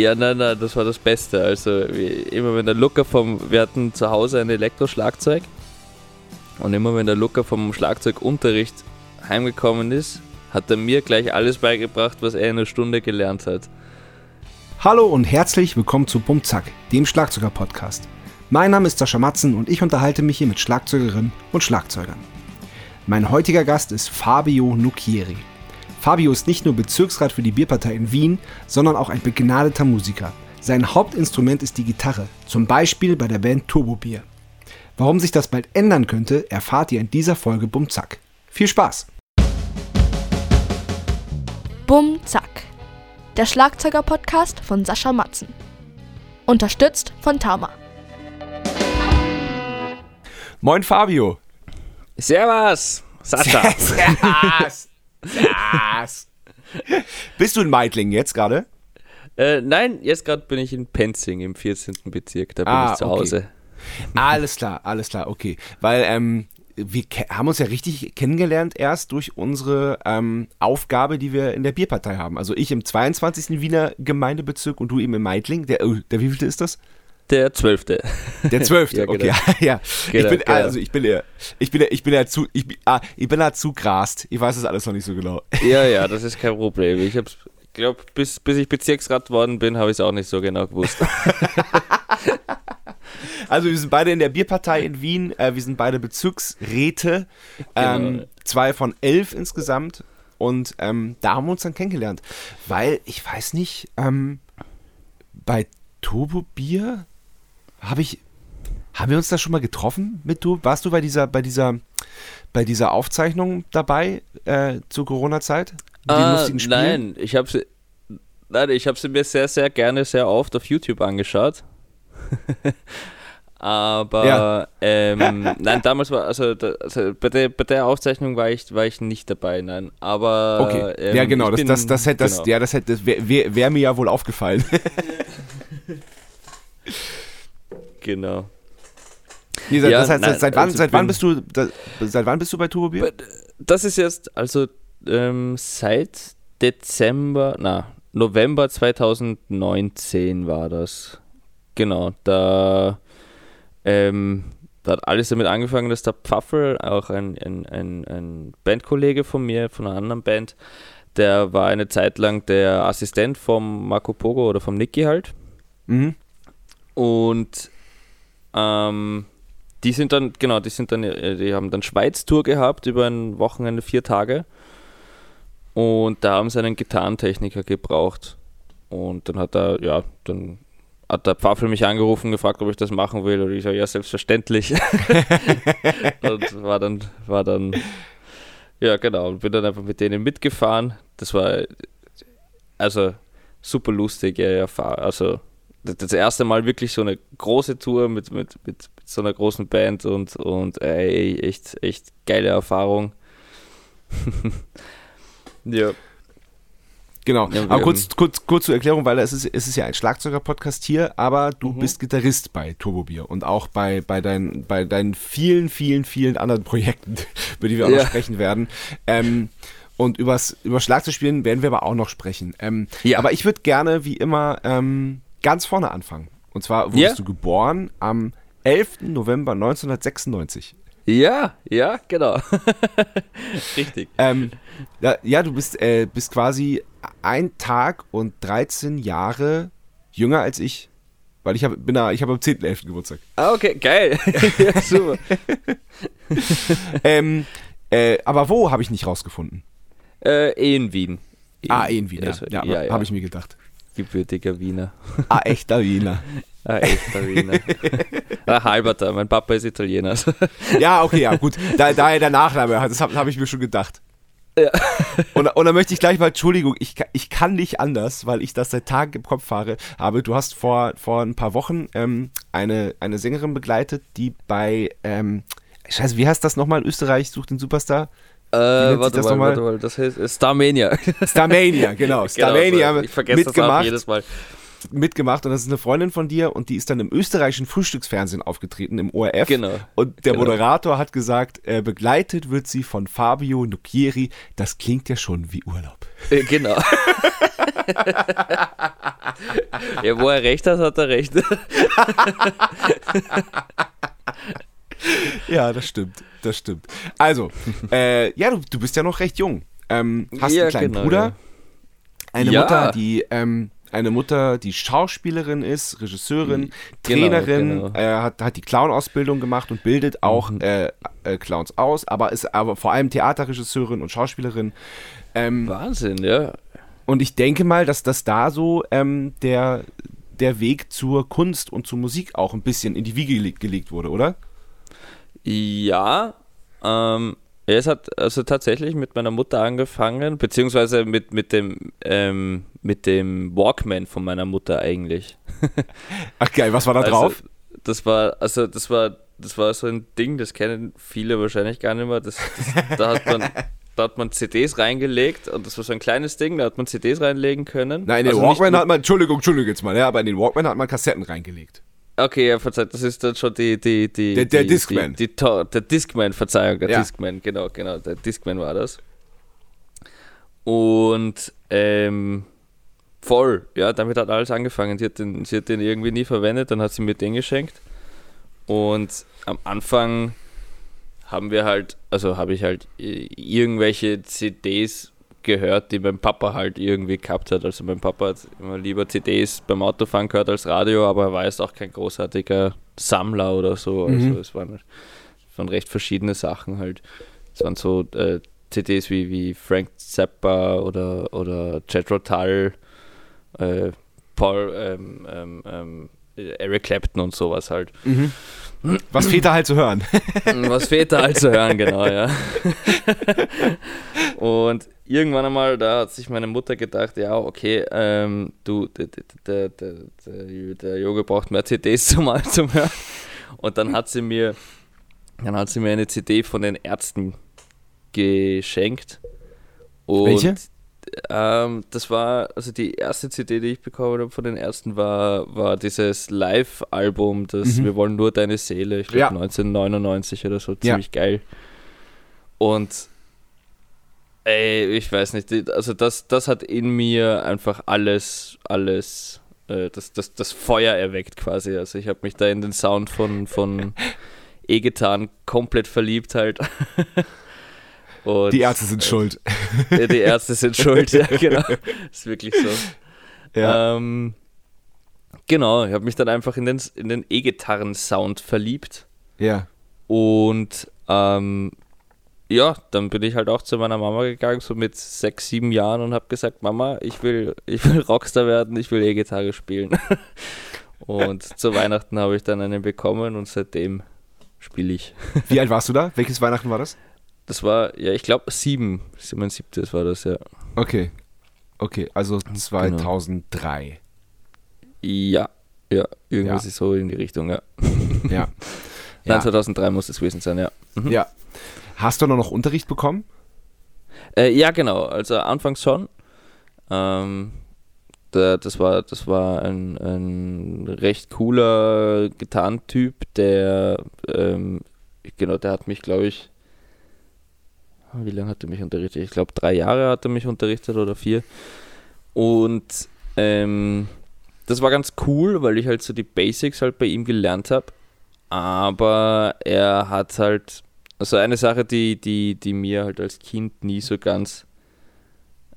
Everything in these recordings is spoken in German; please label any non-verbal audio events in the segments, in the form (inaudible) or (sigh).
Ja, nein, nein, das war das Beste. Also immer wenn der Luca vom, wir hatten zu Hause ein Elektroschlagzeug und immer wenn der Luca vom Schlagzeugunterricht heimgekommen ist, hat er mir gleich alles beigebracht, was er in einer Stunde gelernt hat. Hallo und herzlich willkommen zu Bumzack, dem Schlagzeuger-Podcast. Mein Name ist Sascha Matzen und ich unterhalte mich hier mit Schlagzeugerinnen und Schlagzeugern. Mein heutiger Gast ist Fabio Nucchieri. Fabio ist nicht nur Bezirksrat für die Bierpartei in Wien, sondern auch ein begnadeter Musiker. Sein Hauptinstrument ist die Gitarre, zum Beispiel bei der Band Turbo Bier. Warum sich das bald ändern könnte, erfahrt ihr in dieser Folge Bumzack. Viel Spaß! Bumzack, der Schlagzeuger-Podcast von Sascha Matzen. Unterstützt von Tama. Moin Fabio! Servus, Sascha! Servus! (laughs) Yes. Bist du in Meidling jetzt gerade? Äh, nein, jetzt gerade bin ich in Penzing im 14. Bezirk, da bin ah, ich zu okay. Hause. Alles klar, alles klar, okay. Weil ähm, wir haben uns ja richtig kennengelernt erst durch unsere ähm, Aufgabe, die wir in der Bierpartei haben. Also ich im 22. Wiener Gemeindebezirk und du eben in Meidling. Der, oh, der wievielte ist das? Der zwölfte. Der zwölfte, (laughs) ja, okay. Genau. (laughs) ja, genau, ich bin, genau. also ich bin ja, ich bin ja, ich bin ja zu, ich, ah, ich bin da zu grast. Ich weiß das alles noch nicht so genau. Ja, ja, (laughs) das ist kein Problem. Ich habe, glaube, bis, bis ich Bezirksrat worden bin, habe ich es auch nicht so genau gewusst. also wir sind beide in der Bierpartei in Wien. Äh, wir sind beide Bezirksräte. Ähm, genau. Zwei von elf insgesamt. Und ähm, da haben wir uns dann kennengelernt. Weil, ich weiß nicht, ähm, bei Turbo Bier habe ich, haben wir uns da schon mal getroffen mit du? Warst du bei dieser, bei dieser, bei dieser Aufzeichnung dabei äh, zur Corona-Zeit? Ah, nein, ich habe sie, nein, ich habe sie mir sehr, sehr gerne, sehr oft auf YouTube angeschaut. (laughs) Aber ja. ähm, (laughs) nein, damals war, also, da, also, bei, der, bei der Aufzeichnung war ich, war ich nicht dabei, nein. Aber okay. Ähm, ja, genau, das, bin, das, das, hätte, das, genau. ja, das, hätte, das wäre wär, wär mir ja wohl aufgefallen. (laughs) Genau. Nee, ja, das heißt, nein, seit, wann, also seit, wann bist du, da, seit wann bist du bei Turbobier? Das ist jetzt, also ähm, seit Dezember, na, November 2019 war das. Genau, da, ähm, da hat alles damit angefangen, dass der Pfaffel, auch ein, ein, ein, ein Bandkollege von mir, von einer anderen Band, der war eine Zeit lang der Assistent vom Marco Pogo oder vom Niki halt. Mhm. Und ähm, die sind dann, genau, die sind dann, äh, die haben dann Schweiz-Tour gehabt über ein Wochenende, vier Tage. Und da haben sie einen Gitarrentechniker gebraucht. Und dann hat er, ja, dann hat der Pfaffel mich angerufen und gefragt, ob ich das machen will. Und ich sage, ja, selbstverständlich. (laughs) und war dann, war dann, ja, genau, und bin dann einfach mit denen mitgefahren. Das war, also, super lustig, ja, also, das erste Mal wirklich so eine große Tour mit, mit, mit, mit so einer großen Band und, und ey, echt, echt geile Erfahrung. (laughs) ja. Genau. Ja, aber kurz, kurz, kurz zur Erklärung, weil es ist, es ist ja ein Schlagzeuger-Podcast hier, aber du mhm. bist Gitarrist bei Turbobier und auch bei, bei, dein, bei deinen vielen, vielen, vielen anderen Projekten, (laughs) über die wir auch ja. noch sprechen werden. Ähm, und übers, über Schlagzeugspielen werden wir aber auch noch sprechen. Ähm, ja. Aber ich würde gerne, wie immer, ähm, ganz vorne anfangen. Und zwar wurdest yeah. du geboren am 11. November 1996. Ja, ja, genau. (laughs) Richtig. Ähm, ja, ja, du bist, äh, bist quasi ein Tag und 13 Jahre jünger als ich. Weil ich habe bin da, ich habe am 10.11. Geburtstag. Ah, okay, geil. (laughs) ja, super. (laughs) ähm, äh, aber wo habe ich nicht rausgefunden? Äh, in Wien. ah, in Wien, ja. ja, ja, ja. habe ich mir gedacht gebürtiger Wiener. Ah, echter Wiener. (laughs) Ah, echter Wiener. (laughs) ah, halberter, mein Papa ist Italiener. ja, okay, ja, gut. Da, daher der Nachname, das habe hab ich mir schon gedacht. Ja. Und, und dann möchte ich gleich mal, Entschuldigung, ich, ich kann nicht anders, weil ich das seit Tagen im Kopf fahre. Aber du hast vor, vor ein paar Wochen ähm, eine, eine Sängerin begleitet, die bei, ähm, Scheiße, wie heißt das nochmal? Österreich sucht den Superstar? Äh, warte, das mal, warte mal, das heißt Starmania. (laughs) Starmania, genau. (laughs) genau Starmania genau, ich vergesse mitgemacht. das jedes Mal. mitgemacht und das ist eine Freundin von dir und die ist dann im österreichischen Frühstücksfernsehen aufgetreten, im ORF. Genau. Und der genau. Moderator hat gesagt, äh, begleitet wird sie von Fabio Nucchieri. Das klingt ja schon wie Urlaub. Äh, genau. (laughs) ja, wo er recht hat, hat er recht. (laughs) ja, das stimmt. Das stimmt. Also, äh, ja, du, du bist ja noch recht jung. Ähm, hast ja, einen kleinen genau, Bruder, ja. eine ja. Mutter, die ähm, eine Mutter, die Schauspielerin ist, Regisseurin, genau, Trainerin, genau. Äh, hat, hat die Clown-Ausbildung gemacht und bildet auch mhm. äh, äh, Clowns aus, aber ist aber vor allem Theaterregisseurin und Schauspielerin. Ähm, Wahnsinn, ja. Und ich denke mal, dass das da so ähm, der, der Weg zur Kunst und zur Musik auch ein bisschen in die Wiege gelegt, gelegt wurde, oder? Ja, ähm, es hat also tatsächlich mit meiner Mutter angefangen, beziehungsweise mit, mit, dem, ähm, mit dem Walkman von meiner Mutter eigentlich. Ach geil, was war da also, drauf? Das war, also das war, das war so ein Ding, das kennen viele wahrscheinlich gar nicht mehr. Das, das, da, hat man, da hat man CDs reingelegt und das war so ein kleines Ding, da hat man CDs reinlegen können. Nein, in den also Walkman hat man, Entschuldigung, Entschuldigung jetzt mal, ja, aber in den Walkman hat man Kassetten reingelegt. Okay, ja, verzeiht, das ist dann schon die. die, die der, der die, Discman. Die, die, der Discman, Verzeihung, der ja. Discman, genau, genau, der Discman war das. Und ähm, voll, ja, damit hat alles angefangen. Sie hat, den, sie hat den irgendwie nie verwendet, dann hat sie mir den geschenkt. Und am Anfang haben wir halt, also habe ich halt irgendwelche CDs gehört, die mein Papa halt irgendwie gehabt hat. Also mein Papa hat immer lieber CDs beim Autofahren gehört als Radio, aber er war jetzt auch kein großartiger Sammler oder so. Also mhm. es waren, waren recht verschiedene Sachen halt. Es waren so äh, CDs wie, wie Frank Zappa oder, oder Jet Rotal, äh, Paul, ähm, ähm, ähm, Eric Clapton und sowas halt. Mhm. Was fehlt da halt zu hören? (laughs) Was fehlt da halt zu hören, genau, ja. (laughs) und irgendwann einmal, da hat sich meine Mutter gedacht, ja, okay, ähm, du, der, der, der, der, Junge braucht mehr CDs zum, (laughs) zum Hören. Und dann hat sie mir, dann hat sie mir eine CD von den Ärzten geschenkt. Und Welche? Ähm, das war, also die erste CD, die ich bekommen habe von den Ärzten, war, war dieses Live-Album, das mhm. Wir wollen nur deine Seele, ich glaube ja. 1999 oder so, ziemlich ja. geil. Und Ey, ich weiß nicht. Also das, das hat in mir einfach alles, alles, äh, das, das, das Feuer erweckt quasi. Also ich habe mich da in den Sound von, von (laughs) E-Gitarren komplett verliebt halt. (laughs) Und, die Ärzte sind äh, schuld. (laughs) die Ärzte sind schuld, ja genau. Ist wirklich so. Ja. Ähm, genau, ich habe mich dann einfach in den, in den E-Gitarren-Sound verliebt. Ja. Und ähm, ja, dann bin ich halt auch zu meiner Mama gegangen, so mit sechs, sieben Jahren und habe gesagt, Mama, ich will, ich will Rockstar werden, ich will E-Gitarre spielen. (laughs) und zu Weihnachten habe ich dann einen bekommen und seitdem spiele ich. Wie alt warst du da? Welches Weihnachten war das? Das war, ja, ich glaube sieben, mein siebtes war das, ja. Okay, okay, also 2003. Genau. Ja, ja, irgendwas ja. ist so in die Richtung, ja. (laughs) Ja. (laughs) Nein, ja. 2003 muss es gewesen sein, ja. Mhm. Ja, Hast du noch Unterricht bekommen? Äh, ja, genau. Also anfangs schon. Ähm, der, das war, das war ein, ein recht cooler Gitarrentyp, der, ähm, genau, der hat mich, glaube ich, wie lange hat er mich unterrichtet? Ich glaube, drei Jahre hat er mich unterrichtet oder vier. Und ähm, das war ganz cool, weil ich halt so die Basics halt bei ihm gelernt habe. Aber er hat halt also eine Sache, die, die, die mir halt als Kind nie so ganz,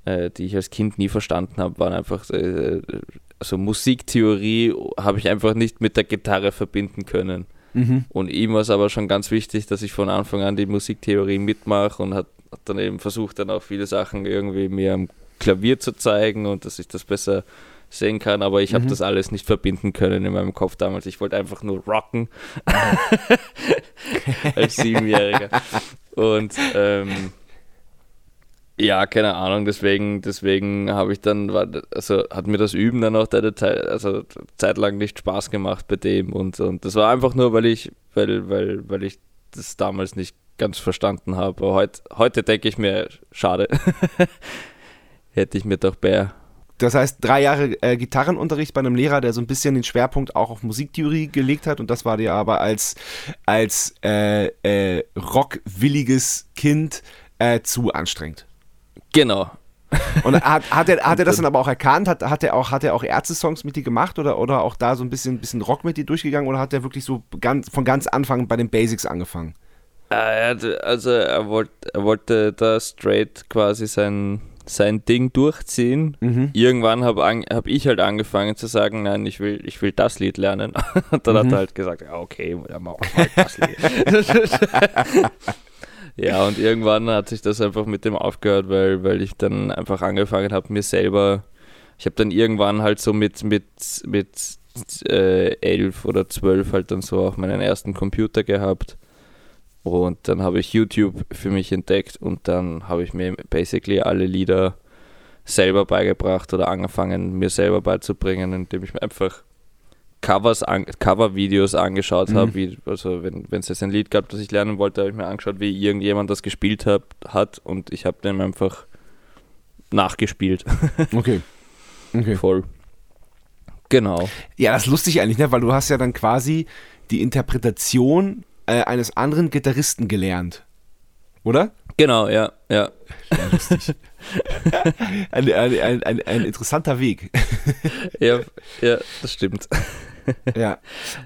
äh, die ich als Kind nie verstanden habe, waren einfach, äh, also Musiktheorie habe ich einfach nicht mit der Gitarre verbinden können. Mhm. Und ihm war es aber schon ganz wichtig, dass ich von Anfang an die Musiktheorie mitmache und hat, hat dann eben versucht, dann auch viele Sachen irgendwie mir am Klavier zu zeigen und dass ich das besser sehen kann, aber ich habe mhm. das alles nicht verbinden können in meinem Kopf damals. Ich wollte einfach nur rocken (laughs) (laughs) als Siebenjähriger. Und ähm, ja, keine Ahnung, deswegen, deswegen habe ich dann, also hat mir das Üben dann auch der Zeit, also zeitlang nicht Spaß gemacht bei dem und, und das war einfach nur, weil ich, weil, weil, weil ich das damals nicht ganz verstanden habe. Heut, heute denke ich mir, schade. (laughs) Hätte ich mir doch mehr Das heißt, drei Jahre äh, Gitarrenunterricht bei einem Lehrer, der so ein bisschen den Schwerpunkt auch auf Musiktheorie gelegt hat. Und das war dir aber als, als äh, äh, rockwilliges Kind äh, zu anstrengend. Genau. Und hat, hat, er, hat er das (laughs) dann aber auch erkannt? Hat, hat er auch, hat er auch Ärzte-Songs mit dir gemacht oder, oder auch da so ein bisschen, bisschen Rock mit dir durchgegangen oder hat er wirklich so ganz, von ganz Anfang bei den Basics angefangen? Also er wollte, er wollte da straight quasi sein, sein Ding durchziehen. Mhm. Irgendwann habe hab ich halt angefangen zu sagen, nein, ich will, ich will das Lied lernen. (laughs) Und dann mhm. hat er halt gesagt, ja okay, dann machen wir halt das Lied. (laughs) ja, (laughs) und irgendwann hat sich das einfach mit dem aufgehört, weil, weil ich dann einfach angefangen habe, mir selber, ich habe dann irgendwann halt so mit, mit, mit äh, elf oder zwölf halt dann so auch meinen ersten Computer gehabt. Und dann habe ich YouTube für mich entdeckt und dann habe ich mir basically alle Lieder selber beigebracht oder angefangen, mir selber beizubringen, indem ich mir einfach Covers an, Cover-Videos angeschaut mhm. habe. Wie, also wenn es jetzt ein Lied gab, das ich lernen wollte, habe ich mir angeschaut, wie irgendjemand das gespielt hab, hat und ich habe dem einfach nachgespielt. (laughs) Okay. okay. Voll. Genau. Ja, das ist lustig eigentlich, ne? weil du hast ja dann quasi die Interpretation äh, eines anderen Gitarristen gelernt. Oder? Genau, ja, ja. ja lustig. (laughs) ein, ein, ein, ein, ein interessanter Weg. ja, ja, das stimmt. (laughs) ja.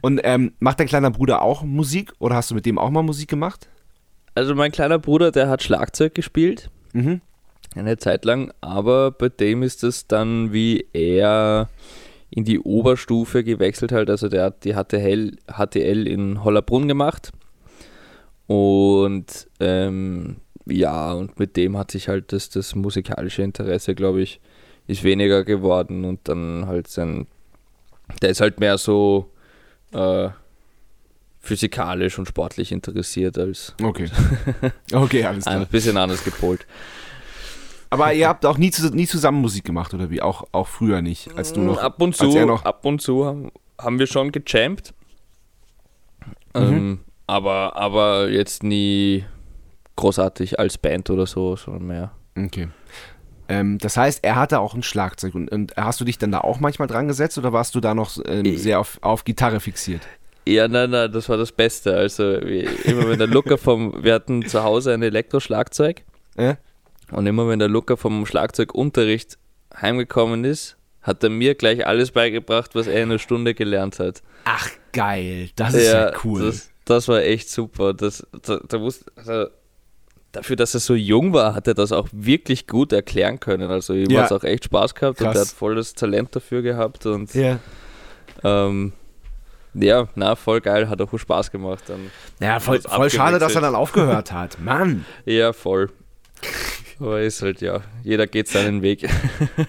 Und ähm, macht dein kleiner Bruder auch Musik oder hast du mit dem auch mal Musik gemacht? Also mein kleiner Bruder, der hat Schlagzeug gespielt. Mhm. Eine Zeit lang, aber bei dem ist es dann wie er in die Oberstufe gewechselt halt. Also der hat die HTL, HTL in Hollerbrunn gemacht. Und ähm, ja, und mit dem hat sich halt das, das musikalische Interesse, glaube ich, ist weniger geworden und dann halt sein, der ist halt mehr so äh, physikalisch und sportlich interessiert als. Okay. (laughs) Okay, alles (laughs) klar. Ein bisschen anders gepolt. Aber ihr habt auch nie, nie zusammen Musik gemacht, oder wie? Auch, auch früher nicht, als du noch. Ab und zu, noch ab und zu haben, haben wir schon gejammt. Mhm. Ähm, aber, aber jetzt nie großartig als Band oder so, sondern mehr. Okay. Ähm, das heißt, er hatte auch ein Schlagzeug und, und, hast du dich dann da auch manchmal dran gesetzt oder warst du da noch ähm, sehr auf, auf Gitarre fixiert? Ja, nein, nein, das war das Beste. Also immer wenn der Luca vom, wir hatten zu Hause ein Elektroschlagzeug. Äh? Und immer wenn der Luca vom Schlagzeugunterricht heimgekommen ist, hat er mir gleich alles beigebracht, was er in einer Stunde gelernt hat. Ach geil, das ist ja, ja cool. Das, das, war echt super. Das, da, da wusste, also, dafür, dass er so jung war, hat er das auch wirklich gut erklären können. Also ihm ja. hat es auch echt Spaß gehabt Krass. und er hat volles Talent dafür gehabt und ja. Ähm, ja, na, voll geil, hat auch Spaß gemacht. Dann ja, voll, voll schade, dass er dann aufgehört hat. (laughs) Mann! ja, voll. Aber ist halt, ja, jeder geht seinen Weg.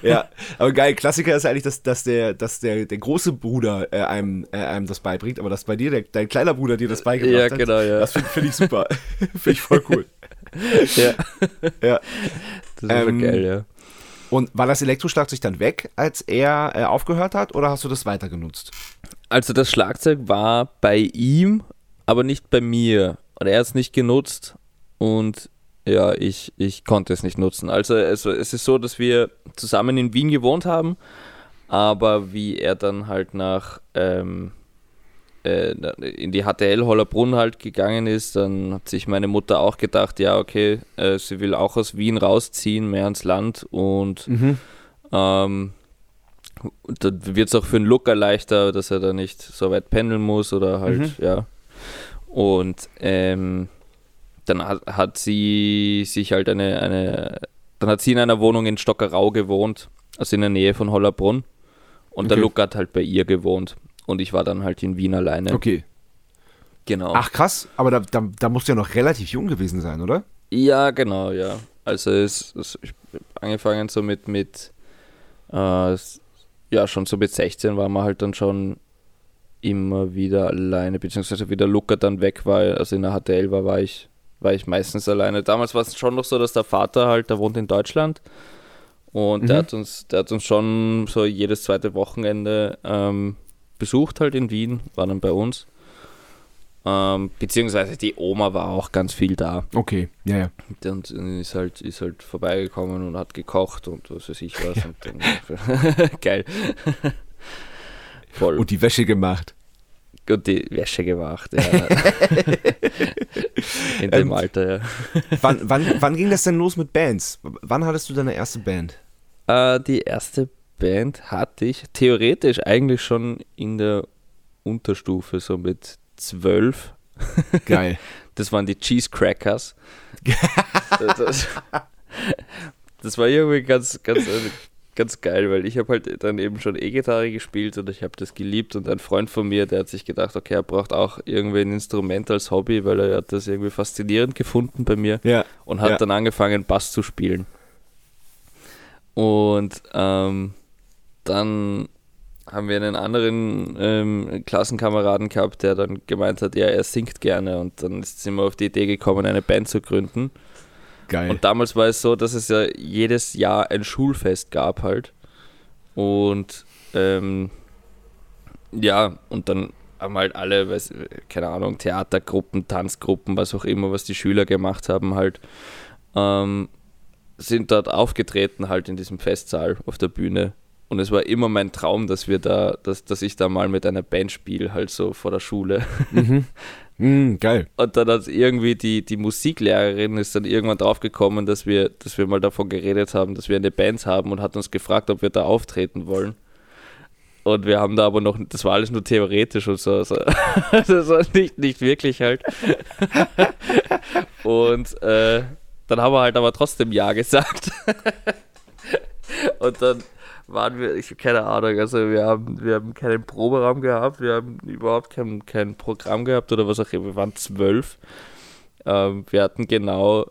ja, (laughs) aber geil, Klassiker ist eigentlich, dass, dass, der, dass der, der große Bruder äh, einem, äh, einem das beibringt, aber dass bei dir der, dein kleiner Bruder dir das beigebracht ja, hat. Genau, ja. Das finde find ich super. (laughs) finde ich voll cool. Ja. ja. Das ist ähm, geil, ja. Und war das Elektroschlagzeug dann weg, als er äh, aufgehört hat, oder hast du das weiter genutzt? Also das Schlagzeug war bei ihm, aber nicht bei mir. Und er hat es nicht genutzt und ja, ich, ich konnte es nicht nutzen. Also, also es ist so, dass wir zusammen in Wien gewohnt haben, aber wie er dann halt nach ähm, äh, in die HTL Hollerbrunn halt gegangen ist, dann hat sich meine Mutter auch gedacht, ja, okay, äh, sie will auch aus Wien rausziehen, mehr ans Land und mhm. ähm, dann wird es auch für einen Looker leichter, dass er da nicht so weit pendeln muss oder halt, mhm. ja. Und ähm, dann hat, hat sie sich halt eine, eine, dann hat sie in einer Wohnung in Stockerau gewohnt, also in der Nähe von Hollerbrunn. Und okay. der Luca hat halt bei ihr gewohnt. Und ich war dann halt in Wien alleine. Okay. Genau. Ach krass, aber da, da, da musst du ja noch relativ jung gewesen sein, oder? Ja, genau, ja. Also es, es ich angefangen so mit, mit äh, ja, schon so mit 16 war man halt dann schon immer wieder alleine, beziehungsweise wie der Luca dann weg war, also in der HTL war, war ich war ich meistens alleine. Damals war es schon noch so, dass der Vater halt, der wohnt in Deutschland und mhm. der, hat uns, der hat uns schon so jedes zweite Wochenende ähm, besucht halt in Wien, war dann bei uns. Ähm, beziehungsweise die Oma war auch ganz viel da. Okay, ja, ja. Und ist halt, ist halt vorbeigekommen und hat gekocht und was weiß ich was. Ja. Und dann, (laughs) geil. Voll. Und die Wäsche gemacht. Und die Wäsche gemacht, ja. (laughs) In dem ähm, Alter, ja. wann, wann, wann ging das denn los mit Bands? Wann hattest du deine erste Band? Äh, die erste Band hatte ich theoretisch eigentlich schon in der Unterstufe, so mit zwölf. Geil. (laughs) Das waren die Cheese Crackers. das, das, war irgendwie ganz, ganz, ganz geil, weil ich habe halt dann eben schon E-Gitarre gespielt und ich habe das geliebt und ein Freund von mir, der hat sich gedacht, okay, er braucht auch irgendwie ein Instrument als Hobby, weil er hat das irgendwie faszinierend gefunden bei mir ja. und hat ja. dann angefangen Bass zu spielen. Und ähm, dann haben wir einen anderen ähm, Klassenkameraden gehabt, der dann gemeint hat, ja, er singt gerne und dann sind wir auf die Idee gekommen, eine Band zu gründen. Geil. Und damals war es so, dass es ja jedes Jahr ein Schulfest gab halt. Und ähm, ja, und dann haben halt alle, weiß, keine Ahnung, Theatergruppen, Tanzgruppen, was auch immer, was die Schüler gemacht haben, halt, ähm, sind dort aufgetreten halt in diesem Festsaal auf der Bühne und es war immer mein Traum, dass wir da, dass, dass ich da mal mit einer Band spiele, halt so vor der Schule. Mhm. Mhm, geil. Und dann hat irgendwie die, die Musiklehrerin ist dann irgendwann draufgekommen, dass wir, dass wir mal davon geredet haben, dass wir eine Band haben und hat uns gefragt, ob wir da auftreten wollen. Und wir haben da aber noch, das war alles nur theoretisch und so. Also, (laughs) das war nicht, nicht wirklich halt. (laughs) und äh, dann haben wir halt aber trotzdem Ja gesagt. (laughs) und dann waren wir, ich keine Ahnung, also wir haben, wir haben keinen Proberaum gehabt, wir haben überhaupt kein, kein Programm gehabt oder was auch immer, wir waren zwölf. Ähm, wir hatten genau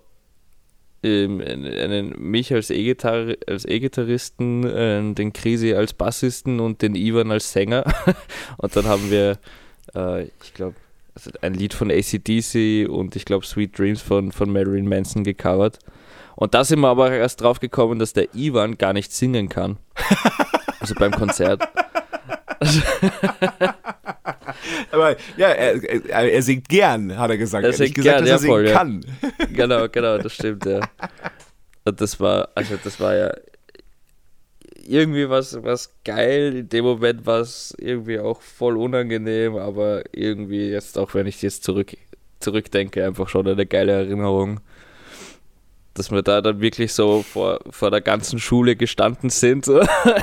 ähm, einen, mich als E-Gitarr, als E-Gitarristen, äh, den Krisi als Bassisten und den Ivan als Sänger. (laughs) und dann haben wir, äh, ich glaube, also ein Lied von ACDC und ich glaube Sweet Dreams von, von Marilyn Manson gecovert. Und da sind wir aber erst drauf gekommen, dass der Ivan gar nicht singen kann. (laughs) Also beim Konzert. (laughs) aber ja, er, er, er, singt gern, hat er gesagt. Er singt gesagt, gern, dass er ja, singen kann. (laughs) Genau, genau, das stimmt, ja. Und das war, also das war ja irgendwie was, was geil. In dem Moment war es irgendwie auch voll unangenehm, aber irgendwie jetzt, auch wenn ich jetzt zurück, zurückdenke, einfach schon eine geile Erinnerung dass wir da dann wirklich so vor, vor der ganzen Schule gestanden sind,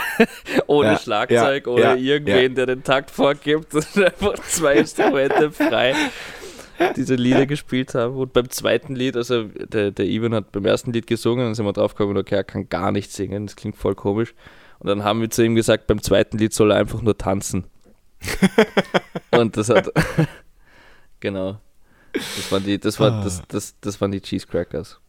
(laughs) ohne ja, Schlagzeug, ja, ohne ja, irgendwen, der den Takt vorgibt und (laughs) einfach zwei Instrumente frei diese Lieder gespielt haben. Und beim zweiten Lied, also der, der Ivan hat beim ersten Lied gesungen, dann sind wir drauf gekommen, okay, er kann gar nicht singen, das klingt voll komisch. Und dann haben wir zu ihm gesagt, beim zweiten Lied soll er einfach nur tanzen. (laughs) und das hat, genau, das waren die, das war, das, das, das waren die Cheese Crackers.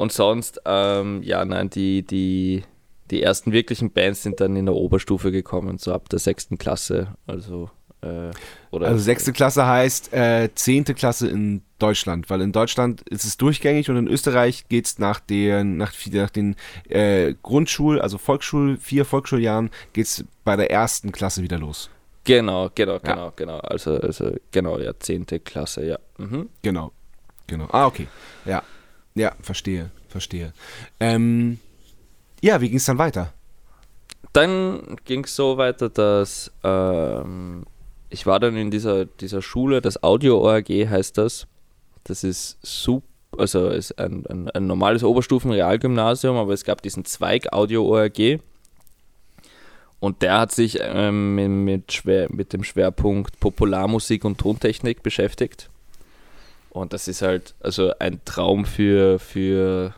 Und sonst, ähm, ja, nein, die, die, die ersten wirklichen Bands sind dann in der Oberstufe gekommen, so ab der sechsten Klasse. Also, äh, oder also sechste Klasse heißt äh, zehnte Klasse in Deutschland, weil in Deutschland ist es durchgängig und in Österreich geht es nach den, nach, nach den äh, Grundschul-, also Volksschul-, vier Volksschuljahren, geht es bei der ersten Klasse wieder los. Genau, genau, ja. genau, genau. Also, also genau, ja, zehnte Klasse, ja. Mhm. Genau, genau. Ah, okay. Ja. Ja, verstehe, verstehe. Ähm, ja, wie ging es dann weiter? Dann ging es so weiter, dass ähm, ich war dann in dieser, dieser Schule, das Audio-ORG heißt das. Das ist super, also ist ein, ein, ein normales Oberstufen-Realgymnasium, aber es gab diesen Zweig Audio-ORG. Und der hat sich ähm, mit, mit, schwer, mit dem Schwerpunkt Popularmusik und Tontechnik beschäftigt. Und das ist halt also ein Traum für, für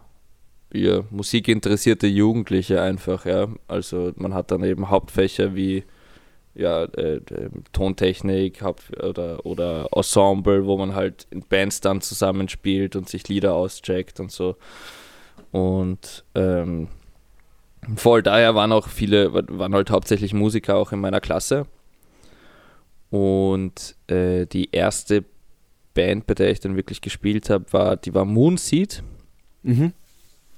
ja, musikinteressierte Jugendliche einfach, ja. Also man hat dann eben Hauptfächer wie ja, äh, Tontechnik oder, oder Ensemble, wo man halt in Bands dann zusammenspielt und sich Lieder auscheckt und so. Und ähm, voll daher waren auch viele, waren halt hauptsächlich Musiker auch in meiner Klasse. Und äh, die erste Band, bei der ich dann wirklich gespielt habe, war, die war Moonseed. Mhm.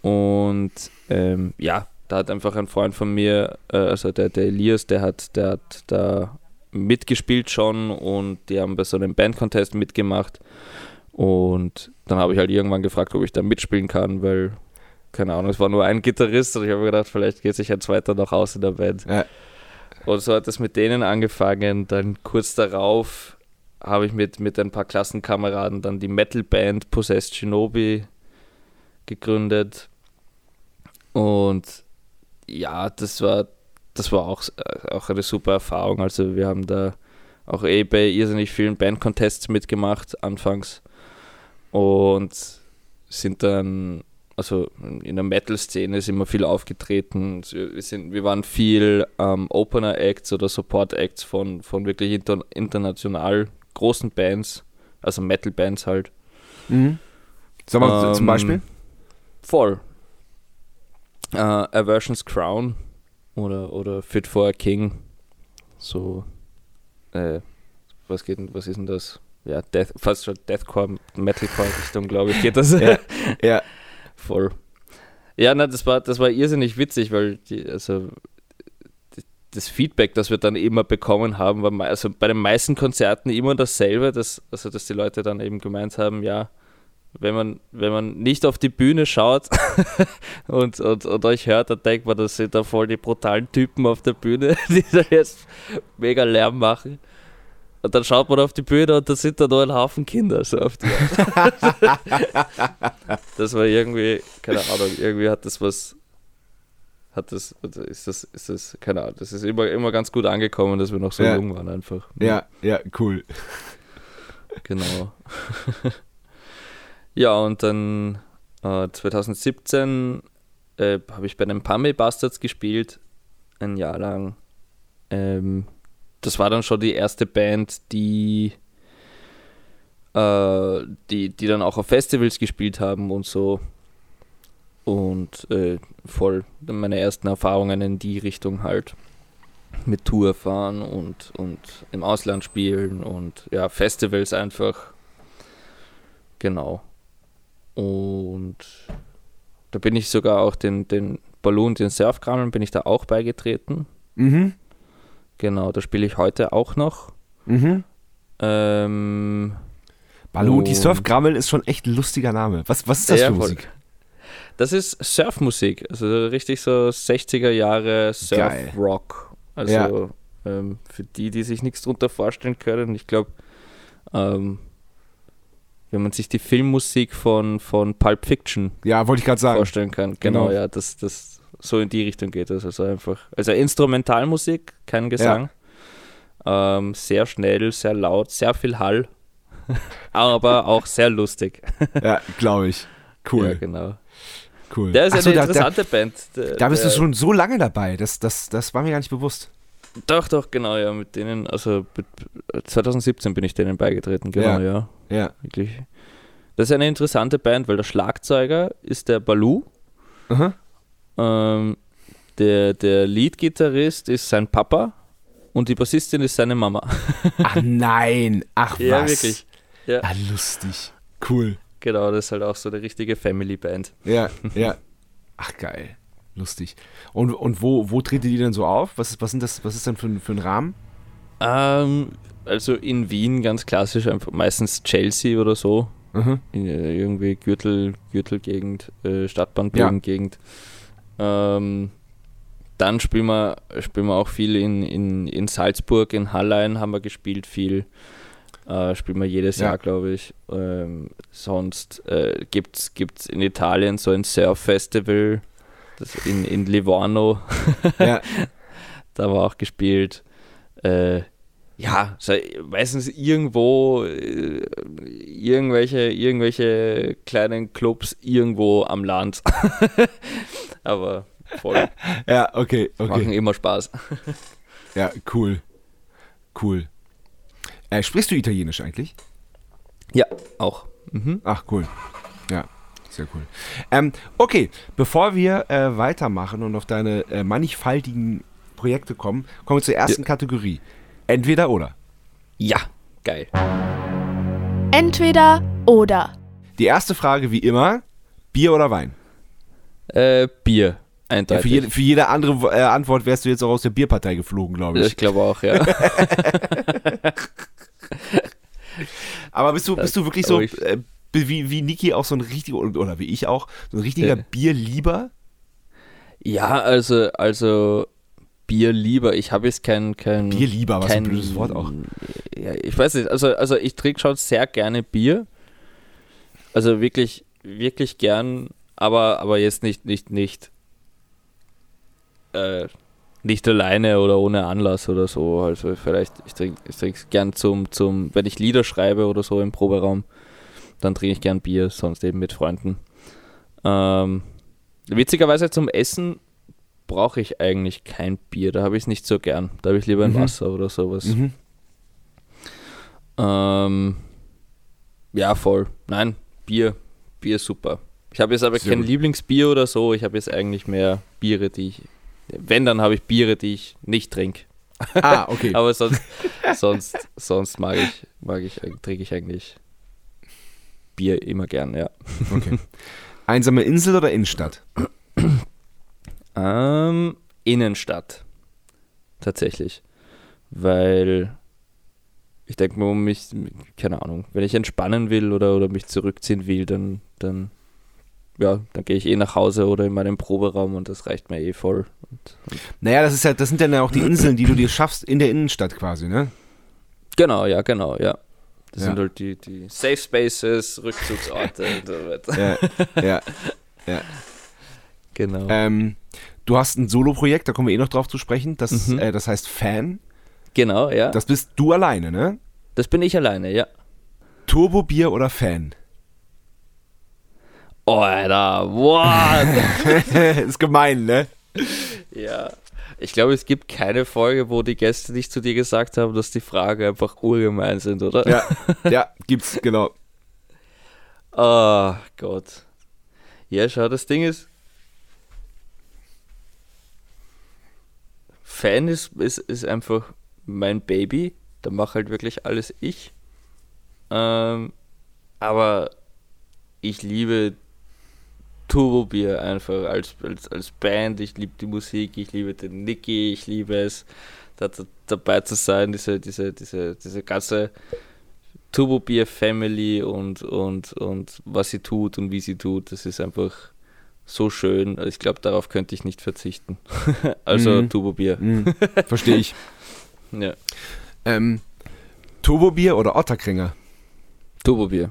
Und ähm, ja, da hat einfach ein Freund von mir, äh, also der, der Elias, der hat, der hat da mitgespielt schon und die haben bei so einem Bandcontest mitgemacht. Und dann habe ich halt irgendwann gefragt, ob ich da mitspielen kann, weil, keine Ahnung, es war nur ein Gitarrist und ich habe gedacht, vielleicht geht sich ein zweiter noch aus in der Band. Ja. Und so hat es mit denen angefangen. Dann kurz darauf habe ich mit, mit ein paar Klassenkameraden dann die Metalband Possessed Shinobi gegründet. Und ja, das war, das war auch, auch eine super Erfahrung. Also wir haben da auch eh bei irrsinnig vielen Bandcontests mitgemacht anfangs und sind dann, also in der Metal-Szene sind wir viel aufgetreten. Wir, sind, wir waren viel ähm, Opener-Acts oder Support-Acts von, von wirklich inter, international großen Bands, also Metal-Bands halt. Mhm. Sag mal ähm, zum Beispiel? Voll. Uh, Aversion's Crown oder, oder Fit for a King. So, äh, was geht was ist denn das? Ja, Death, fast schon Deathcore, Metalcore Richtung, glaube ich, geht das. ja, (laughs) ja. Voll. Ja, na, das war, das war irrsinnig witzig, weil die, also das Feedback, das wir dann immer bekommen haben, war also bei den meisten Konzerten immer dasselbe, dass, also dass die Leute dann eben gemeint haben, ja, wenn man, wenn man nicht auf die Bühne schaut (laughs) und, und, und euch hört, dann denkt man, das sind da voll die brutalen Typen auf der Bühne, (laughs) die da jetzt mega Lärm machen. Und dann schaut man auf die Bühne und da sind da nur ein Haufen Kinder. So auf die (laughs) das war irgendwie, keine Ahnung, irgendwie hat das was, hat das, ist das, ist das, keine Ahnung, das ist immer, immer ganz gut angekommen, dass wir noch so ja. jung waren einfach. Ja, ja, cool. (laughs) Genau. (laughs) Ja, und dann äh, 2017 äh, habe ich bei den Pummel Bastards gespielt, ein Jahr lang. Ähm, das war dann schon die erste Band, die, äh, die, die dann auch auf Festivals gespielt haben und so. Und äh, voll meine ersten Erfahrungen in die Richtung halt. Mit Tour fahren und, und im Ausland spielen und ja, Festivals einfach. Genau. Und da bin ich sogar auch den, den Balloon, den Surfkrammeln, bin ich da auch beigetreten. Mhm. Genau, da spiele ich heute auch noch. Mhm. Ähm, Balloon, die Surfkrammeln ist schon echt ein lustiger Name. Was, was ist das ja, für Musik? Das ist Surfmusik, also richtig so 60er Jahre Surfrock. Also ja. ähm, für die, die sich nichts drunter vorstellen können, ich glaube, ähm, wenn man sich die Filmmusik von, von Pulp Fiction ja, wollte ich gerade sagen. vorstellen kann. Genau, genau, ja, das, das so in die Richtung geht das. Also einfach, also Instrumentalmusik, kein Gesang. Ja. Ähm, sehr schnell, sehr laut, sehr viel Hall, (laughs) aber auch sehr lustig. ja, glaube ich. Cool. Ja, genau. Cool. Der ist Ach eine so, interessante da, Band. Der, da bist der, du schon so lange dabei, das, das, das war mir gar nicht bewusst. Doch, doch, genau, ja, mit denen, also 2017 bin ich denen beigetreten, genau, ja. Ja. ja. Wirklich. Das ist eine interessante Band, weil der Schlagzeuger ist der Balu. Ähm, der der Lead-Gitarrist ist sein Papa und die Bassistin ist seine Mama. Ach nein, ach (laughs) ja, was. wirklich. Ja, ah, lustig. Cool. Genau, das ist halt auch so eine richtige Family-Band. Ja, (laughs) ja. Ach geil lustig. Und, und wo, wo tretet ihr denn so auf? Was, was, sind das, was ist denn für, für ein Rahmen? Ähm, also in Wien ganz klassisch, einfach meistens Chelsea oder so. Mhm. In, äh, irgendwie Gürtel, Gürtelgegend, äh, Stadtbahnbogengegend. Ja. Ähm, dann spielen wir, spielen wir auch viel in, in, in Salzburg, in Hallein haben wir gespielt, viel. Äh, spielen wir jedes ja. Jahr, glaube ich. Ähm, sonst äh, gibt es in Italien so ein Surf-Festival, in, in Livorno. Ja. (laughs) da war auch gespielt. Äh, ja, so, meistens irgendwo äh, irgendwelche, irgendwelche kleinen Clubs irgendwo am Land. (laughs) Aber voll. Ja, okay, okay. Machen immer Spaß. ja, cool. Cool. Äh, sprichst du Italienisch eigentlich? Ja, auch. Mhm. Ach, cool. Ja. Sehr cool. Ähm, okay, bevor wir äh, weitermachen und auf deine äh, mannigfaltigen Projekte kommen, kommen wir zur ersten ja. Kategorie. Entweder oder. Ja, geil. Entweder oder. Die erste Frage wie immer: Bier oder Wein? Äh, Bier. Ja, für, jede, für, jede, andere äh, Antwort wärst du jetzt auch aus der Bierpartei geflogen, glaube ich. Ich glaube auch, ja. (laughs) (laughs) Aber bist du, bist du wirklich so, äh, wie, wie Niki auch so ein richtiger, oder wie ich auch, so ein richtiger ja. Bierlieber? Ja, also, also Bierlieber. Ich habe jetzt kein, kein Bierlieber, was kein, ein blödes Wort auch. Ja, ich weiß nicht, also, also ich trinke schon sehr gerne Bier. Also wirklich, wirklich gern, aber, aber jetzt nicht, nicht, nicht, äh, nicht alleine oder ohne Anlass oder so. Also vielleicht, ich trinke ich es gern zum, zum, wenn ich Lieder schreibe oder so im Proberaum, dann trinke ich gern Bier, sonst eben mit Freunden. Ähm, witzigerweise zum Essen brauche ich eigentlich kein Bier. Da habe ich es nicht so gern. Da habe ich lieber ein mhm. Wasser oder sowas. Mhm. Ähm, ja, voll. Nein, Bier. Bier super. Ich habe jetzt aber Sehr kein. Lieblingsbier oder so. Ich habe jetzt eigentlich mehr Biere, die ich. Wenn, dann habe ich Biere, die ich nicht trinke. Ah, okay. (laughs) aber sonst, sonst, sonst mag ich, mag ich, trinke ich eigentlich Bier immer gern, ja. Okay. Einsame Insel oder Innenstadt? (clears throat) Ähm, Innenstadt. Tatsächlich. Weil ich denke mal, um mich, keine Ahnung, wenn ich entspannen will oder, oder mich zurückziehen will, dann, dann, ja, dann gehe ich eh nach Hause oder in meinen Proberaum und das reicht mir eh voll. Und, und naja, das ist halt, das sind dann ja auch die Inseln, die du dir schaffst in der Innenstadt quasi, ne? Genau, ja, genau, ja. Das ja. sind halt die, die Safe Spaces, Rückzugsorte (laughs) und so weiter. Ja, ja, ja. Genau. Ähm, du hast ein Solo-Projekt, da kommen wir eh noch drauf zu sprechen. Das, mhm. äh, das heißt Fan. Genau, ja. Das bist du alleine, ne? Das bin ich alleine, ja. Turbo-Bier oder Fan? Oh, Alter, what? (laughs) ist gemein, ne? Ja. Ich glaube, es gibt keine Folge, wo die Gäste nicht zu dir gesagt haben, dass die Fragen einfach urgemein sind, oder? Ja, ja gibt's, genau. Oh Gott. Ja, schau, das Ding ist, Fan ist, ist, ist einfach mein Baby. Da mache halt wirklich alles ich. Ähm, aber ich liebe Turbo Bier einfach als, als, als Band. Ich liebe die Musik, ich liebe den Nicky, ich liebe es, da, da, dabei zu sein, diese, diese, diese, diese ganze Turbo Bier Family und, und, und was sie tut und wie sie tut. Das ist einfach so schön. Ich glaube, darauf könnte ich nicht verzichten. (laughs) also mm. Turbobier. Mm. Verstehe ich. (laughs) ja. Ähm, Turbobier oder Otterkringer? Turbobier.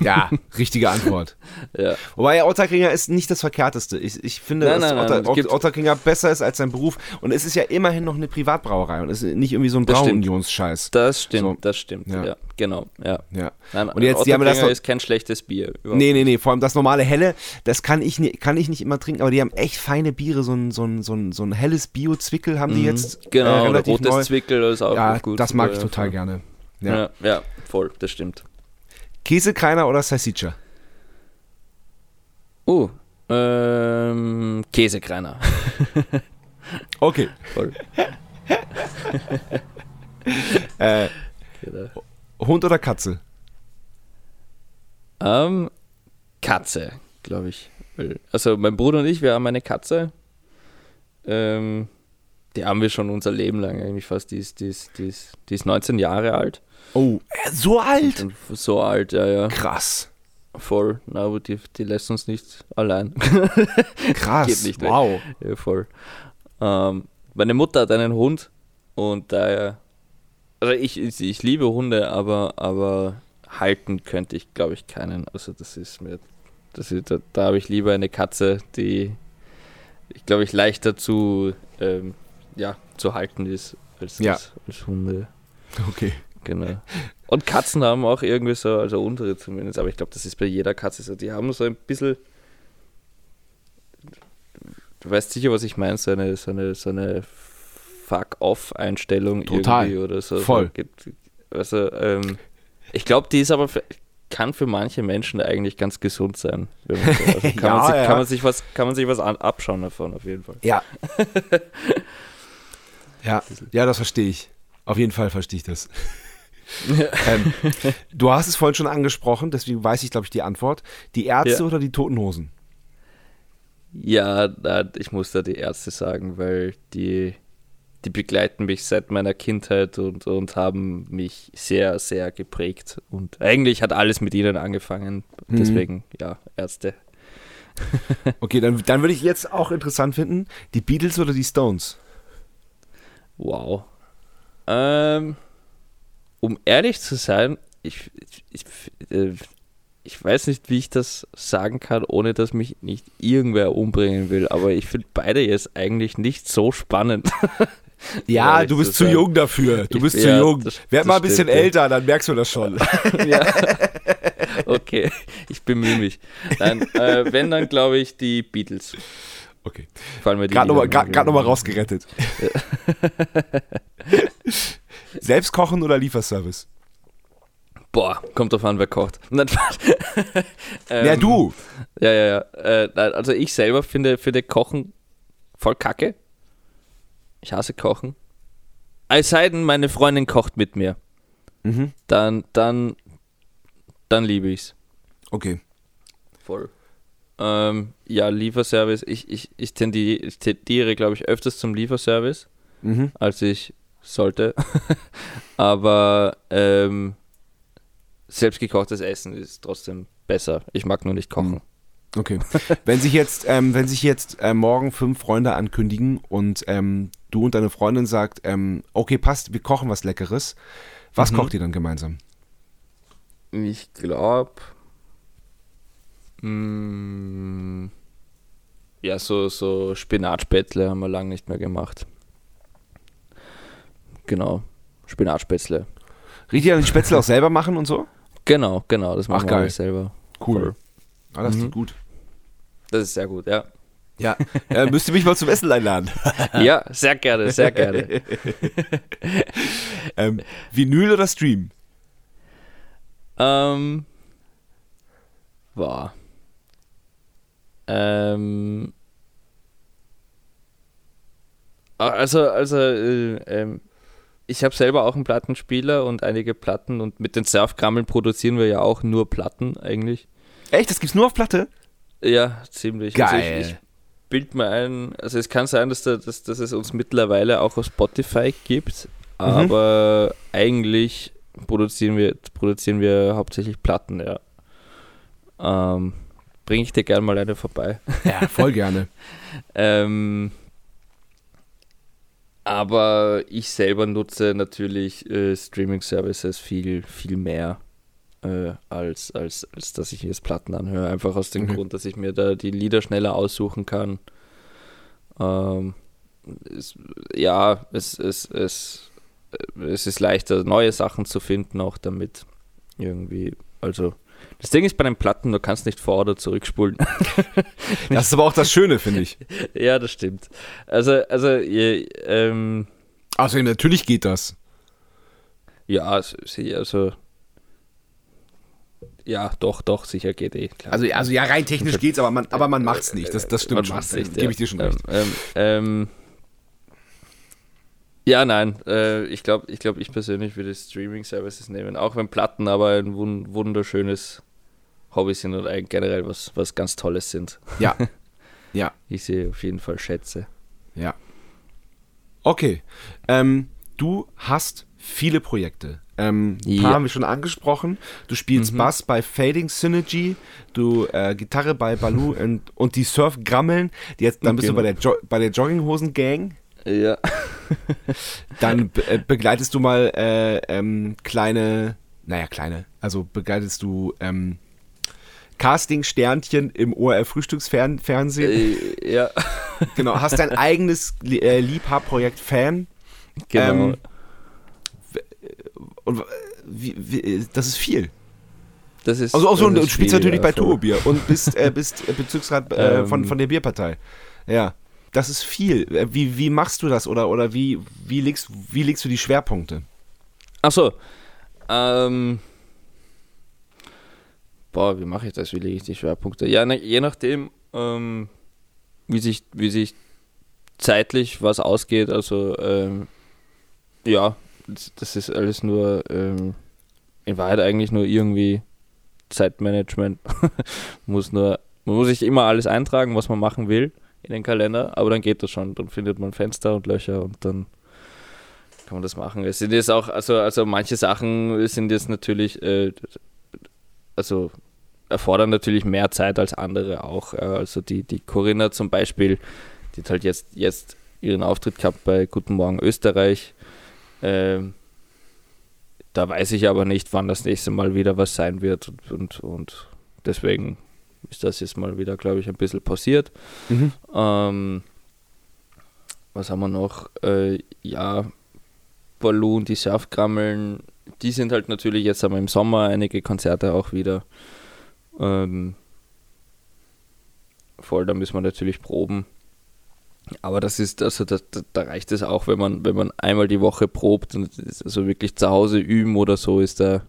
Ja, richtige Antwort. (laughs) ja. Wobei Otterkringer ist nicht das Verkehrteste. Ich, ich finde, nein, dass nein, Otter, nein, Otterkringer besser ist als sein Beruf. Und es ist ja immerhin noch eine Privatbrauerei und es ist nicht irgendwie so ein Braununionsscheiß. Das stimmt, so. das stimmt. Ja. ja. genau. Ja. ja. Und jetzt, die haben das noch, ist kein schlechtes Bier. Nee, nee, nee. Vor allem das normale Helle, das kann ich, kann ich nicht immer trinken, aber die haben echt feine Biere. So ein, so ein, so ein, so ein helles Bio-Zwickel haben die mhm. jetzt. Genau, äh, rotes neu. Zwickel ist auch ja, gut. Das mag ich total gerne. Ja. ja, ja, voll, das stimmt. Käsekreiner oder Salsiccia? Oh, ähm, Käsekreiner. (laughs) okay. (laughs) Äh, Hund oder Katze? Ähm, Katze, glaube ich. Also mein Bruder und ich, wir haben eine Katze. Ähm, die haben wir schon unser Leben lang eigentlich fast. Die ist, die ist, die ist, die ist 19 Jahre alt. Oh, so alt? So alt, ja, ja. Krass. Voll, na, aber die, die lässt uns nicht allein. Krass, Geht nicht wow. Ja, voll. Ähm, meine Mutter hat einen Hund und daher, also ich, ich, ich liebe Hunde, aber, aber halten könnte ich, glaube ich, keinen. Also das ist mir, das ist, da, da habe ich lieber eine Katze, die, ich glaube ich, leichter zu, ähm, ja, zu halten ist als, ja. als, als Hunde. Okay. Genau. Und Katzen haben auch irgendwie so, also unsere zumindest, aber ich glaube, das ist bei jeder Katze so. Die haben so ein bisschen. Du weißt sicher, was ich meine, so eine, so eine, so eine Fuck-Off-Einstellung irgendwie oder so. Voll. Also, ähm, ich glaube, die ist aber für, kann für manche Menschen eigentlich ganz gesund sein. So, also (laughs) kann, ja, man sich, ja. kann, man sich, was, kann man sich was an, abschauen davon, auf jeden Fall. Ja. (laughs) ja, ja, das verstehe ich. Auf jeden Fall verstehe ich das (laughs) ähm, du hast es vorhin schon angesprochen, deswegen weiß ich, glaube ich, die Antwort. Die Ärzte ja. oder die Toten Hosen? Ja, ich muss da die Ärzte sagen, weil die, die begleiten mich seit meiner Kindheit und, und haben mich sehr, sehr geprägt. Und eigentlich hat alles mit ihnen angefangen. Mhm. Deswegen, mhm. ja, Ärzte. (laughs) okay, dann, dann würde ich jetzt auch interessant finden, die Beatles oder die Stones? Wow. Ähm, um ehrlich zu sein, ich, ich, ich, äh, ich weiß nicht, wie ich das sagen kann, ohne dass mich nicht irgendwer umbringen will, aber ich finde beide jetzt eigentlich nicht so spannend. (laughs) Ja, du bist zu sagen. jung dafür. Du bist ich, zu ja, jung. Das, Werd das mal ein bisschen älter, dann merkst du das schon. (laughs) ja. Okay, ich bemühe mich. Nein, äh, wenn, dann glaube ich die Beatles. Okay. Gerade nochmal noch rausgerettet. (laughs) Selbst kochen oder Lieferservice? Boah, kommt drauf an, wer kocht. (laughs) ähm, (laughs) ja, du. Ja, ja, ja. Äh, also ich selber finde, finde Kochen voll kacke. Ich hasse Kochen. Es sei denn, meine Freundin kocht mit mir. Mhm. Dann, dann, dann liebe ich's. Okay. Voll. Ähm, ja, Lieferservice. Ich, ich, ich tendiere, ich tendiere glaube ich, öfters zum Lieferservice, mhm. als ich sollte. (laughs) Aber ähm, selbstgekochtes Essen ist trotzdem besser. Ich mag nur nicht kochen. Mhm. Okay. wenn sich jetzt, ähm, wenn sich jetzt äh, morgen fünf Freunde ankündigen und ähm, du und deine Freundin sagt, ähm, okay, passt, wir kochen was Leckeres, was mhm. kocht ihr dann gemeinsam? Ich glaube, mm, ja, so, so Spinatspätzle haben wir lange nicht mehr gemacht. Genau, Spinatspätzle. Richtig an den Spätzle auch selber machen und so? Genau, genau, das machen Ach, wir alles selber. Cool. Ah, das mhm. ist gut. Das ist sehr gut, ja. Ja, äh, müsst ihr mich mal zum Essen einladen. (laughs) ja, sehr gerne, sehr gerne. (laughs) ähm, Vinyl oder Stream? Ähm, war. Ähm, also, also, äh, ähm, ich habe selber auch einen Plattenspieler und einige Platten und mit den Surfkrammeln produzieren wir ja auch nur Platten eigentlich. Echt? Das gibt's nur auf Platte? Ja, ziemlich. Geil. Also ich, ich bild mir ein, also es kann sein, dass, da, dass, dass es uns mittlerweile auch auf Spotify gibt, mhm. aber eigentlich produzieren wir, produzieren wir hauptsächlich Platten, ja. Ähm, Bringe ich dir gerne mal eine vorbei. Ja, voll gerne. (laughs) ähm, aber ich selber nutze natürlich äh, Streaming-Services viel, viel mehr, äh, als, als, als dass ich jetzt Platten anhöre. Einfach aus dem mhm. Grund, dass ich mir da die Lieder schneller aussuchen kann. Ähm, es, ja, es, es, es, es ist leichter, neue Sachen zu finden, auch damit irgendwie. Also, das Ding ist bei den Platten, du kannst nicht vor- oder zurückspulen. (laughs) das ist aber auch das Schöne, finde ich. (laughs) Ja, das stimmt. Also, also, ähm, also natürlich geht das. Ja, also, ja, doch, doch, sicher geht eh. Klar. Also, also ja, rein technisch geht's, aber man, aber man macht's nicht. Das, das stimmt man schon. Nicht, Gebe ich dir schon recht. Ähm, ähm, ja, nein, äh, ich glaube, ich, glaub, ich persönlich würde Streaming-Services nehmen, auch wenn Platten aber ein wunderschönes Hobby sind und generell was, was ganz Tolles sind. Ja. (laughs) Ja. Ich sehe auf jeden Fall Schätze. Ja. Okay. Ähm, du hast viele Projekte. Ähm, ein paar haben wir schon angesprochen. Du spielst mhm. Bass bei Fading Synergy, du äh, Gitarre bei Baloo (laughs) und, und die Surf Grammeln. Jetzt, dann bist genau. du bei der, jo bei der Jogginghosen Gang. Ja. (laughs) dann be äh, begleitest du mal äh, ähm, kleine, naja, kleine, also begleitest du ähm, Casting-Sternchen im ORF-Frühstücksfernsehen. Äh, ja. (laughs) Genau, hast dein eigenes äh, Liebhaberprojekt Fan. Genau. Ähm, und wie, wie, das ist viel. Das ist, also, also du spielst viel, natürlich ja, bei Turbobier und bist, äh, (laughs) bist Bezirksrat äh, von, ähm. von der Bierpartei. Ja, das ist viel. Äh, wie, wie machst du das oder, oder wie, wie, legst, wie legst du die Schwerpunkte? Ach so. Ähm, boah, wie mache ich das? Wie lege ich die Schwerpunkte? Ja, ne, je nachdem, ähm, wie, sich, wie sich zeitlich was ausgeht. Also, ähm, ja, das ist alles nur ähm, in Wahrheit eigentlich nur irgendwie Zeitmanagement. (laughs) muss nur man muss sich immer alles eintragen, was man machen will in den Kalender, aber dann geht das schon. Dann findet man Fenster und Löcher und dann kann man das machen. Es sind jetzt auch, also, also manche Sachen sind jetzt natürlich, äh, also erfordern natürlich mehr Zeit als andere auch. Also die, die Corinna zum Beispiel, die hat halt jetzt, jetzt ihren Auftritt gehabt bei Guten Morgen Österreich. Ähm, da weiß ich aber nicht, wann das nächste Mal wieder was sein wird und, und, und deswegen ist das jetzt mal wieder, glaube ich, ein bisschen passiert. Mhm. Ähm, was haben wir noch? Äh, ja, Balloon, die Surfkrammeln, die sind halt natürlich jetzt aber im Sommer einige Konzerte auch wieder. Ähm, voll, da müssen wir natürlich proben. Aber das ist, also da, da, reicht es auch, wenn man, wenn man einmal die Woche probt und also wirklich zu Hause üben oder so ist da,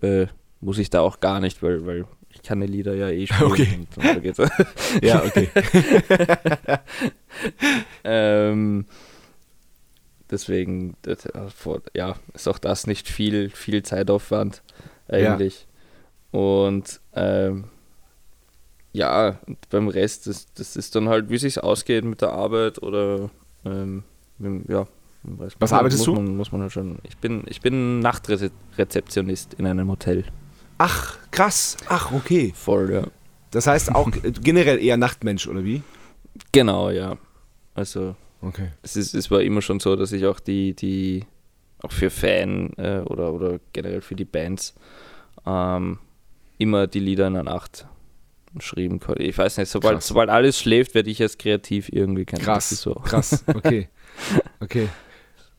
äh, muss ich da auch gar nicht, weil, weil ich kann die Lieder ja eh spielen. Okay. Und, und (laughs) ja, okay. (laughs) ähm, deswegen, das, ja, ist auch das nicht viel, viel Zeitaufwand eigentlich. Ja. Und ähm, ja, und beim Rest, das, das ist dann halt, wie es sich ausgeht mit der Arbeit oder ähm, mit, ja. Was arbeitest muss du? Man, muss man halt schon. Ich bin, ich bin Nachtrezeptionist in einem Hotel. Ach, krass. Ach, okay. Voll, ja. Das heißt auch generell eher Nachtmensch, oder wie? Genau, ja. Also, okay. es, ist, es war immer schon so, dass ich auch die, die auch für Fan äh, oder, oder generell für die Bands ähm, immer die Lieder in der Nacht schreiben konnte. Ich weiß nicht, sobald, sobald alles schläft, werde ich erst kreativ irgendwie kennen. Krass, so. krass, okay. (laughs) okay.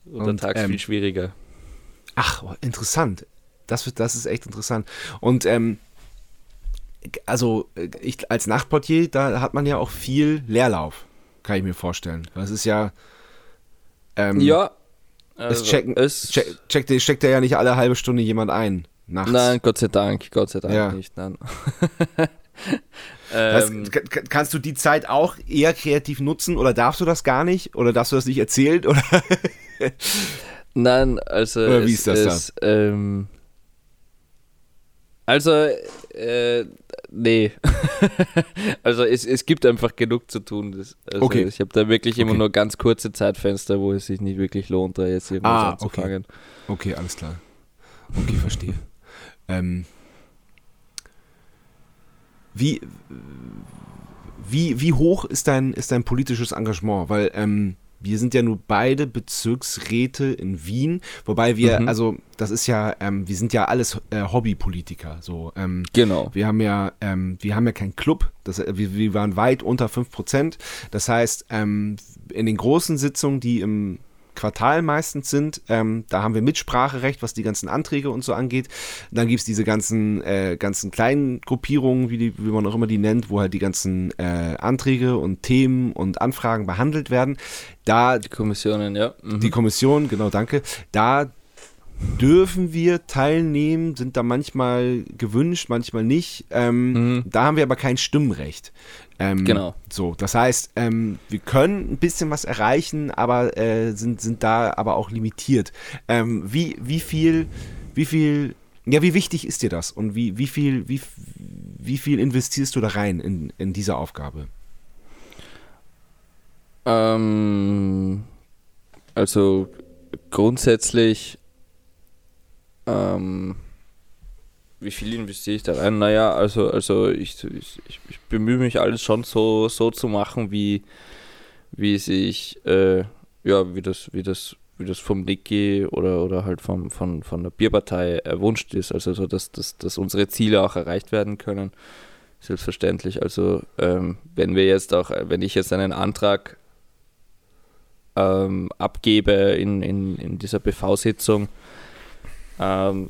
Und, Und Tag ähm, viel schwieriger. Ach, interessant. Das, das ist echt interessant. Und ähm, also ich als Nachtportier, da hat man ja auch viel Leerlauf, kann ich mir vorstellen. Das ist ja. Ähm, ja. Also es checken, es check, checkt, checkt ja nicht alle halbe Stunde jemand ein. Nachts. Nein, Gott sei Dank, Gott sei Dank ja. nicht. Nein. das, (laughs) ähm, kannst du die Zeit auch eher kreativ nutzen oder darfst du das gar nicht? Oder darfst du das nicht erzählen? (laughs) Oder Nein, also. Oder wie ist das es, dann? Ähm, also, äh, nee. (laughs) also es, es gibt einfach genug zu tun. Das, also okay. Ich habe da wirklich immer okay. nur ganz kurze Zeitfenster, wo es sich nicht wirklich lohnt, da jetzt irgendwas ah, anzufangen. Okay. okay, alles klar. Okay, verstehe. ähm, wie, wie, wie hoch ist dein, ist dein politisches Engagement? Weil ähm, wir sind ja nur beide Bezirksräte in Wien, wobei wir, mhm. also das ist ja, ähm, wir sind ja alles äh, Hobbypolitiker. So, ähm, genau. Wir haben ja, ähm, wir haben ja keinen Club. Das, äh, wir, wir waren weit unter 5%. Das heißt, ähm, in den großen Sitzungen, die im Quartal meistens sind. Ähm, da haben wir Mitspracherecht, was die ganzen Anträge und so angeht. Dann gibt es diese ganzen, äh, ganzen kleinen Gruppierungen, wie, die, wie man auch immer die nennt, wo halt die ganzen äh, Anträge und Themen und Anfragen behandelt werden. Da, die Kommissionen, ja. Mhm. Die Kommission, genau, danke. Da dürfen wir teilnehmen, sind da manchmal gewünscht, manchmal nicht. Ähm, mhm. Da haben wir aber kein Stimmrecht. Ähm, genau. So, das heißt, ähm, wir können ein bisschen was erreichen, aber äh, sind, sind da aber auch limitiert. Ähm, wie, wie viel, wie viel, ja, wie wichtig ist dir das und wie, wie viel, wie, wie viel investierst du da rein in, in diese Aufgabe? Ähm, also grundsätzlich ähm, wie viel investiere ich da rein? Naja, also, also ich, ich, ich bemühe mich alles schon so, so zu machen, wie, wie sich, äh, ja, wie das, wie das, wie das vom Niki oder, oder halt vom, von, von der Bierpartei erwünscht ist. Also so, dass, dass, dass unsere Ziele auch erreicht werden können. Selbstverständlich. Also ähm, wenn wir jetzt auch, wenn ich jetzt einen Antrag ähm, abgebe in, in, in dieser BV-Sitzung, ähm,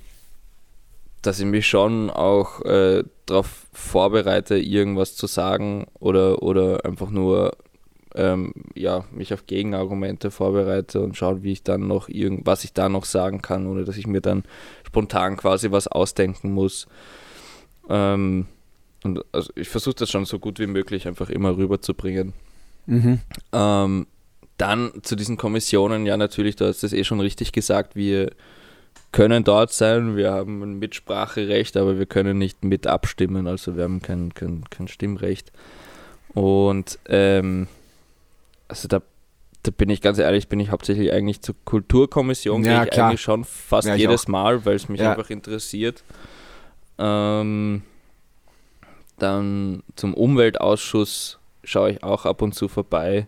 dass ich mich schon auch äh, darauf vorbereite, irgendwas zu sagen oder, oder einfach nur ähm, ja, mich auf Gegenargumente vorbereite und schaue, wie ich dann noch irgend, was ich da noch sagen kann, ohne dass ich mir dann spontan quasi was ausdenken muss. Ähm, und also ich versuche das schon so gut wie möglich einfach immer rüberzubringen. Mhm. Ähm, dann zu diesen Kommissionen, ja natürlich, du hast es eh schon richtig gesagt, wir können dort sein, wir haben ein Mitspracherecht, aber wir können nicht mit abstimmen, also wir haben kein, kein, kein Stimmrecht. Und ähm, also da, da bin ich ganz ehrlich, bin ich hauptsächlich eigentlich zur Kulturkommission, ja, gehe ich eigentlich schon fast ja, jedes auch. Mal, weil es mich Ja. einfach interessiert. Ähm, dann zum Umweltausschuss schaue ich auch ab und zu vorbei.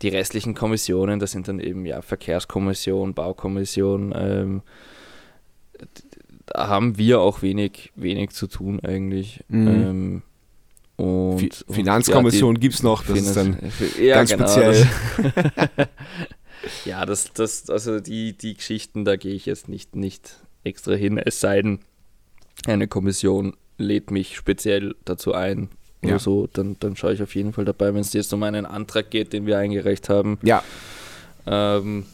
Die restlichen Kommissionen, das sind dann eben ja Verkehrskommission, Baukommission. Ähm, haben wir auch wenig, wenig zu tun eigentlich. Mhm. Ähm, und, Fi und, Finanzkommission ja, gibt es noch, das ist dann Finanz- (laughs) ja, ganz genau, speziell. Das, (laughs) ja, das, das, also die, die Geschichten, da gehe ich jetzt nicht, nicht extra hin, es sei denn, eine Kommission lädt mich speziell dazu ein oder Ja. so, dann, dann schaue ich auf jeden Fall dabei, wenn es jetzt um einen Antrag geht, den wir eingereicht haben. Ja, Ähm,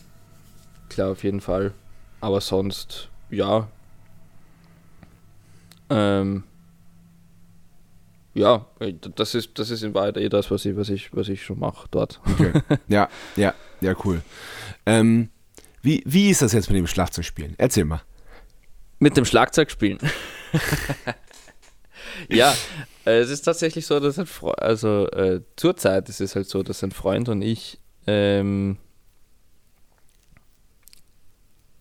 klar, auf jeden Fall. Aber sonst, ja. Ähm, ja, das ist, das ist in Wahrheit eh das, was ich, was ich, was ich schon mache dort. okay. (laughs) ja, ja, ja, cool. Ähm, wie, wie ist das jetzt mit dem Schlagzeugspielen? Erzähl mal. Mit dem Schlagzeug spielen. (laughs) ja, äh, es ist tatsächlich so, dass ein Freund, also äh, zurzeit ist es halt so, dass ein Freund und ich, ähm,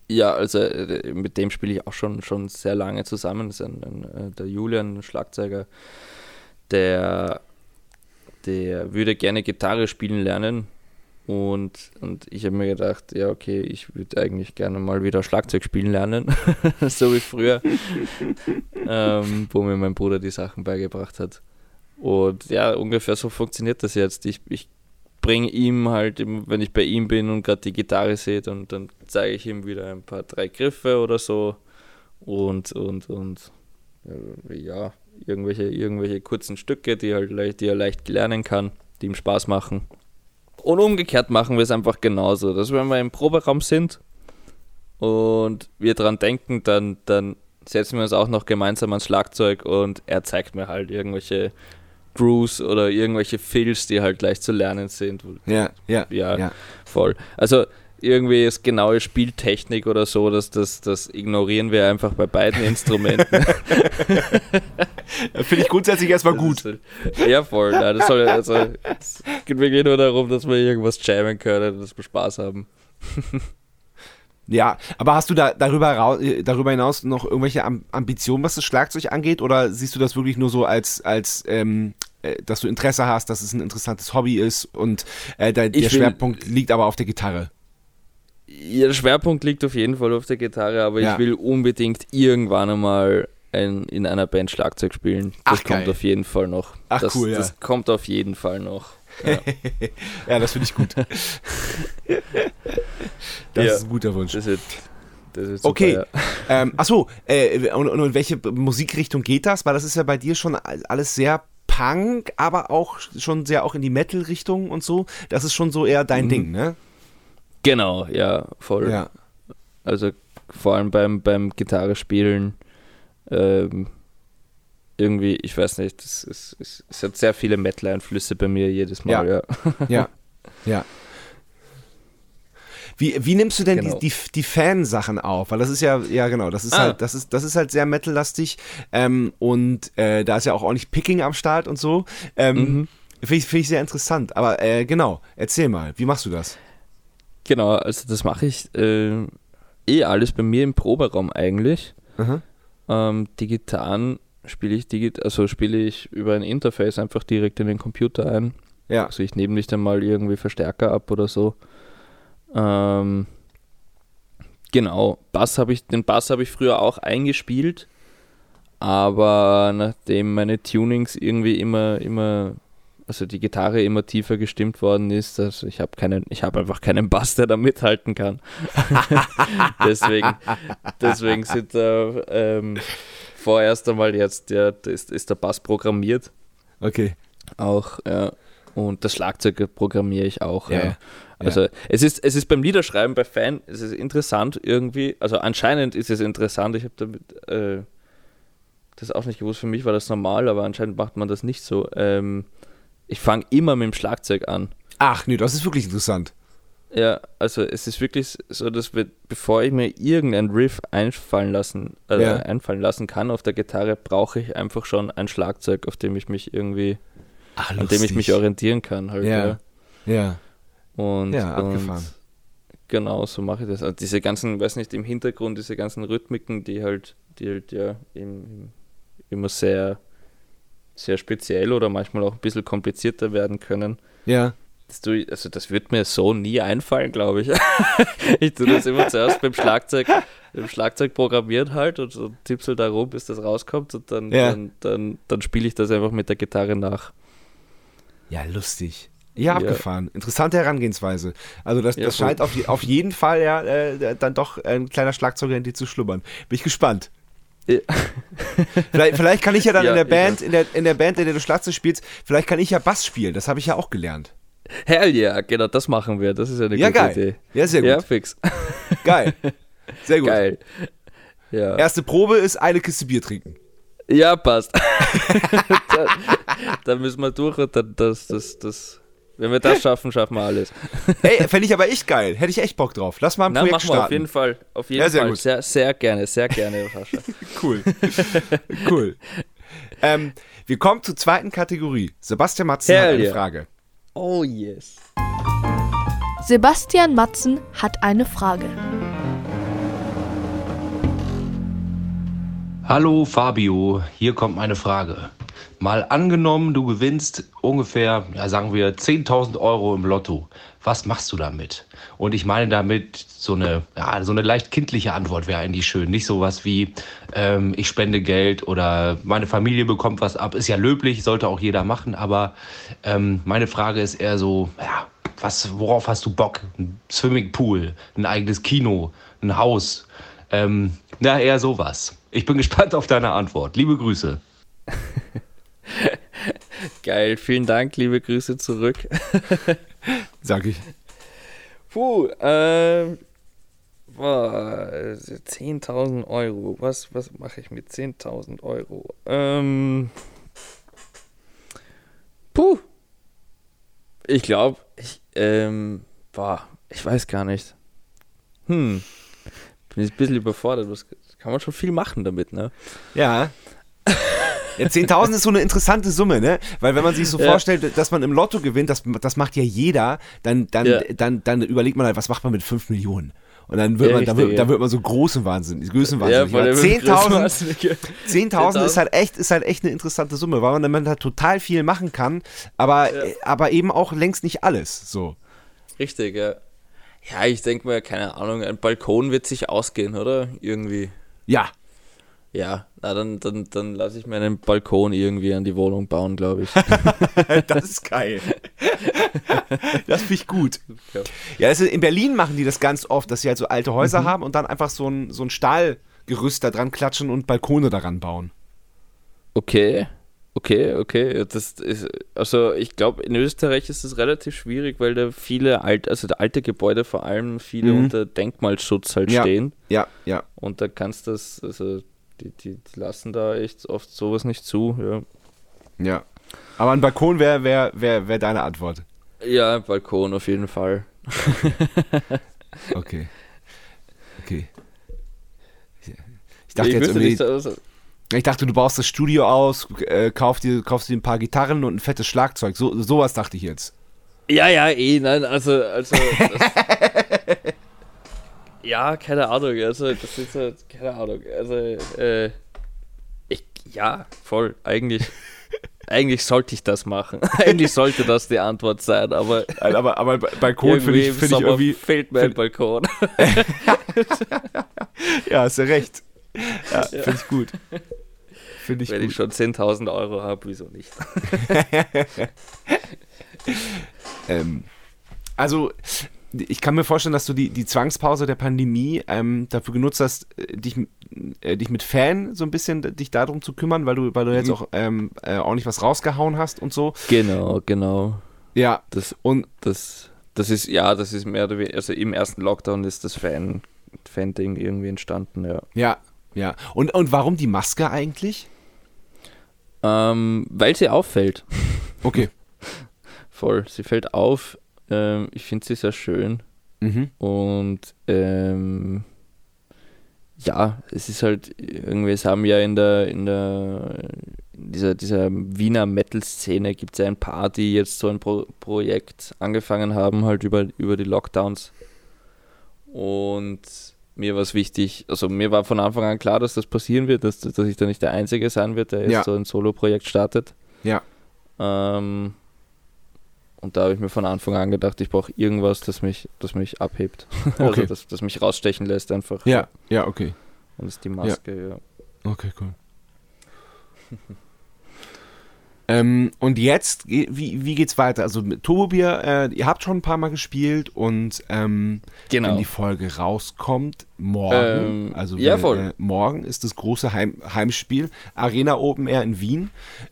ja, also äh, mit dem spiele ich auch schon, schon sehr lange zusammen. Das ist ein, ein, äh, der Julian, Schlagzeuger, der, der würde gerne Gitarre spielen lernen. Und, und ich habe mir gedacht, ja, okay, ich würde eigentlich gerne mal wieder Schlagzeug spielen lernen, (laughs) so wie früher, (laughs) ähm, wo mir mein Bruder die Sachen beigebracht hat. Und ja, ungefähr so funktioniert das jetzt. Ich, ich bringe ihm halt, wenn ich bei ihm bin und gerade die Gitarre sehe, dann, dann zeige ich ihm wieder ein paar, drei Griffe oder so. Und, und, und äh, ja, irgendwelche, irgendwelche kurzen Stücke, die, halt leicht, die er leicht lernen kann, die ihm Spaß machen. Und umgekehrt machen wir es einfach genauso, dass wenn wir im Proberaum sind und wir dran denken, dann, dann setzen wir uns auch noch gemeinsam ans Schlagzeug und er zeigt mir halt irgendwelche Grooves oder irgendwelche Fills, die halt leicht zu lernen sind. Ja, ja, Ja, ja. voll. Also irgendwie ist genaue Spieltechnik oder so, das, das, das ignorieren wir einfach bei beiden Instrumenten. Finde ich grundsätzlich erstmal gut. halt- Ja, voll. Ja, das soll, also, es geht wirklich nur darum, dass wir irgendwas jammen können, dass wir Spaß haben. Ja, aber hast du da darüber, äh, darüber hinaus noch irgendwelche Am Ambitionen, was das Schlagzeug angeht? Oder siehst du das wirklich nur so als, als ähm, äh, dass du Interesse hast, dass es ein interessantes Hobby ist und äh, der, der Schwerpunkt liegt aber auf der Gitarre? Ja, der Schwerpunkt liegt auf jeden Fall auf der Gitarre, aber Ja. ich will unbedingt irgendwann einmal ein, in einer Band Schlagzeug spielen. Das Ach, kommt auf jeden Fall noch. Ach, das, cool, ja. Das kommt auf jeden Fall noch. Ja, (laughs) Ja, das finde ich gut. (laughs) das Ja. ist ein guter Wunsch. das wird, das wird super, Okay. ja. Ähm, achso, äh, und, und in welche Musikrichtung geht das? Weil das ist ja bei dir schon alles sehr Punk, aber auch schon sehr auch in die Metal-Richtung und so. Das ist schon so eher dein Mhm. Ding, ne? Genau, ja, voll. Ja. Also vor allem beim, beim Gitarre spielen, ähm, irgendwie, ich weiß nicht, es, es, es, es hat sehr viele Metal-Einflüsse bei mir jedes Mal, ja. Ja, ja. (laughs) Wie, wie nimmst du denn Genau. die, die, die Fansachen auf? Weil das ist ja, ja genau, das ist Ah. halt, das ist, das ist halt sehr metallastig ähm, und äh, da ist ja auch ordentlich Picking am Start und so. Ähm, Mhm. Finde ich, find ich sehr interessant. Aber äh, genau, erzähl mal, wie machst du das? Genau, also das mache ich äh, eh alles bei mir im Proberaum eigentlich. Aha. Ähm, die Gitarren spiele ich digit also spiele ich über ein Interface einfach direkt in den Computer ein. Ja, Also ich nehme nicht einmal irgendwie Verstärker ab oder so. Ähm, genau, Bass habe ich, den Bass habe ich früher auch eingespielt, aber nachdem meine Tunings irgendwie immer, immer, also die Gitarre immer tiefer gestimmt worden ist, also ich habe keinen, ich habe einfach keinen Bass, der da mithalten kann. (laughs) deswegen, deswegen sind da ähm, vorerst einmal jetzt der, der ist, ist der Bass programmiert okay. auch, ja. Und das Schlagzeug programmiere ich auch. Ja, Ja, ja. Also es ist, es ist beim Liederschreiben bei Fan, es ist interessant irgendwie, also anscheinend ist es interessant, ich habe damit äh, das auch nicht gewusst, für mich war das normal, aber anscheinend macht man das nicht so. Ähm, ich fange immer mit dem Schlagzeug an. Ach nee, das ist wirklich interessant. Ja, also es ist wirklich so, dass wir, bevor ich mir irgendein Riff einfallen lassen, äh, ja. einfallen lassen kann auf der Gitarre, brauche ich einfach schon ein Schlagzeug, auf dem ich mich irgendwie, Ach, an dem ich mich orientieren kann. Halt, ja. ja. ja. Und, ja, abgefahren. Und genau, so mache ich das. Also diese ganzen, weiß nicht, im Hintergrund, diese ganzen Rhythmiken, die halt, die halt ja im, immer sehr, sehr speziell oder manchmal auch ein bisschen komplizierter werden können. Ja das, du, also das wird mir so nie einfallen, glaube ich. (laughs) ich tue das immer zuerst beim Schlagzeug, beim Schlagzeug programmiert halt und so tippsel da rum, bis das rauskommt und dann, ja. dann, dann, dann spiele ich das einfach mit der Gitarre nach. Ja, lustig. Ja, abgefahren. Interessante Herangehensweise. Also das, das scheint auf, auf jeden Fall ja äh, dann doch ein kleiner Schlagzeuger in dir zu schlummern. Bin ich gespannt. Ja. (laughs) vielleicht, vielleicht, kann ich ja dann ja, in der Band, in der, in der Band, in der du Schlagzeug spielst, vielleicht kann ich ja Bass spielen. Das habe ich ja auch gelernt. Hell yeah, genau, das machen wir. Das ist eine ja, gute geil. Idee. Ja, sehr gut. Ja, fix. (laughs) Geil. Sehr gut. Geil. Ja. Erste Probe ist eine Kiste Bier trinken. Ja, passt. (laughs) da, da, müssen wir durch und dann das, das, das. Wenn wir das schaffen, schaffen wir alles. (laughs) Ey, fände ich aber echt geil. Hätte ich echt Bock drauf. Lass mal ein Na, Projekt machen wir starten. auf jeden Fall. Auf jeden ja, sehr Fall. Gut. Sehr, sehr gerne, sehr gerne, Sascha. (laughs) cool. cool. Ähm, wir kommen zur zweiten Kategorie. Sebastian Matzen Hell hat eine yeah. Frage. Oh yes. Sebastian Matzen hat eine Frage. Hallo Fabio, hier kommt meine Frage. Mal angenommen, du gewinnst ungefähr, ja, sagen wir, 10.000 Euro im Lotto. Was machst du damit? Und ich meine damit so eine, ja, so eine leicht kindliche Antwort wäre eigentlich schön. Nicht sowas wie, ähm, ich spende Geld oder meine Familie bekommt was ab. Ist ja löblich, sollte auch jeder machen. Aber ähm, meine Frage ist eher so, ja, was, worauf hast du Bock? Ein Swimmingpool, ein eigenes Kino, ein Haus. Ähm, na, eher sowas. Ich bin (laughs) gespannt auf deine Antwort. Liebe Grüße. (laughs) (laughs) Geil, vielen Dank, liebe Grüße zurück. (laughs) Sag ich. Puh, ähm, 10.000 Euro. Was, was mache ich mit 10.000 Euro? Ähm, puh. Ich glaube, ich, ähm, boah, ich weiß gar nicht. Hm. Bin jetzt ein bisschen überfordert. Was kann man schon viel machen damit, ne? Ja. (laughs) Ja, 10.000 ist so eine interessante Summe, ne? Weil wenn man sich so ja. vorstellt, dass man im Lotto gewinnt, das, das macht ja jeder, dann, dann, ja. dann, dann überlegt man halt, was macht man mit 5 Millionen? Und dann wird, ja, man, dann, wird, dann wird man so großen Wahnsinn, Größenwahnsinn. Ja, 10.000 10 ist halt echt, ist halt echt eine interessante Summe, weil man damit halt total viel machen kann, aber, ja. aber eben auch längst nicht alles, so. Richtig, ja. Ja, ich denke mal, keine Ahnung, ein Balkon wird sich ausgehen, oder? Irgendwie. Ja, ja, na, dann, dann, dann lasse ich mir einen Balkon irgendwie an die Wohnung bauen, glaube ich. (laughs) das ist geil. das finde ich gut. Ja, also in Berlin machen die das ganz oft, dass sie halt so alte Häuser mhm. haben und dann einfach so ein, so ein Stahlgerüst da dran klatschen und Balkone daran bauen. Okay. Okay, okay. Das ist, also ich glaube, in Österreich ist es relativ schwierig, weil da viele alte, also alte Gebäude vor allem viele mhm. unter Denkmalschutz halt ja, stehen. Ja, ja. Und da kannst du das, also die, die, die, lassen da echt oft sowas nicht zu. Ja. Ja. Aber ein Balkon wäre wär, wär, wär deine Antwort. Ja, Balkon auf jeden Fall. (laughs) okay. Okay. Ich dachte ich jetzt irgendwie. Also ich dachte, du baust das Studio aus, äh, kaufst, dir, kaufst dir ein paar Gitarren und ein fettes Schlagzeug. So, sowas dachte ich jetzt. Ja, ja, eh, nein, also, also (laughs) Ja, keine Ahnung. Also, das ist halt, keine Ahnung. Also, äh, ich, ja, voll. Eigentlich, (laughs) eigentlich sollte ich das machen. (laughs) eigentlich sollte das die Antwort sein, aber. aber, aber Balkon finde ich, find ich irgendwie. Fehlt mir ein Balkon. (laughs) ja, hast du recht. Ja, ja. finde ich gut. Find ich Wenn gut. ich schon 10.000 Euro habe, wieso nicht? ähm, also, ich kann mir vorstellen, dass du die, die Zwangspause der Pandemie ähm, dafür genutzt hast, äh, dich, äh, dich mit Fan so ein bisschen dich darum zu kümmern, weil du, weil du jetzt mhm. auch ähm, äh, ordentlich was rausgehauen hast und so. Genau, genau. Ja. Das, und das, das ist, ja, das ist mehr oder weniger, also im ersten Lockdown ist das Fan, Fan-Ding irgendwie entstanden, ja. Ja, ja. Und, und warum die Maske eigentlich? Ähm, weil sie auffällt. Okay. (laughs) Voll. Sie fällt auf ähm, ich finde sie sehr schön. Mhm. Und ähm, ja, es ist halt irgendwie, es haben ja in der, in der, in dieser, dieser Wiener Metal-Szene gibt es ja ein paar, die jetzt so ein Pro Projekt angefangen haben, halt über, über die Lockdowns. Und mir war es wichtig, also mir war von Anfang an klar, dass das passieren wird, dass, dass ich da nicht der Einzige sein wird, der jetzt ja. so ein Solo-Projekt startet. Ja. Ähm, und da habe ich mir von Anfang an gedacht, ich brauche irgendwas, das mich, das mich abhebt. (laughs) Also okay. Also das, das mich rausstechen lässt einfach. Ja, ja, okay. Und das ist die Maske, ja. ja. Okay, cool. (laughs) Ähm, und jetzt, wie, wie geht's weiter? Also mit Turbobier, äh, ihr habt schon ein paar Mal gespielt und ähm, genau. wenn die Folge rauskommt, morgen, ähm, also ja, äh, morgen ist das große Heim, Heimspiel, Arena Open Air in Wien.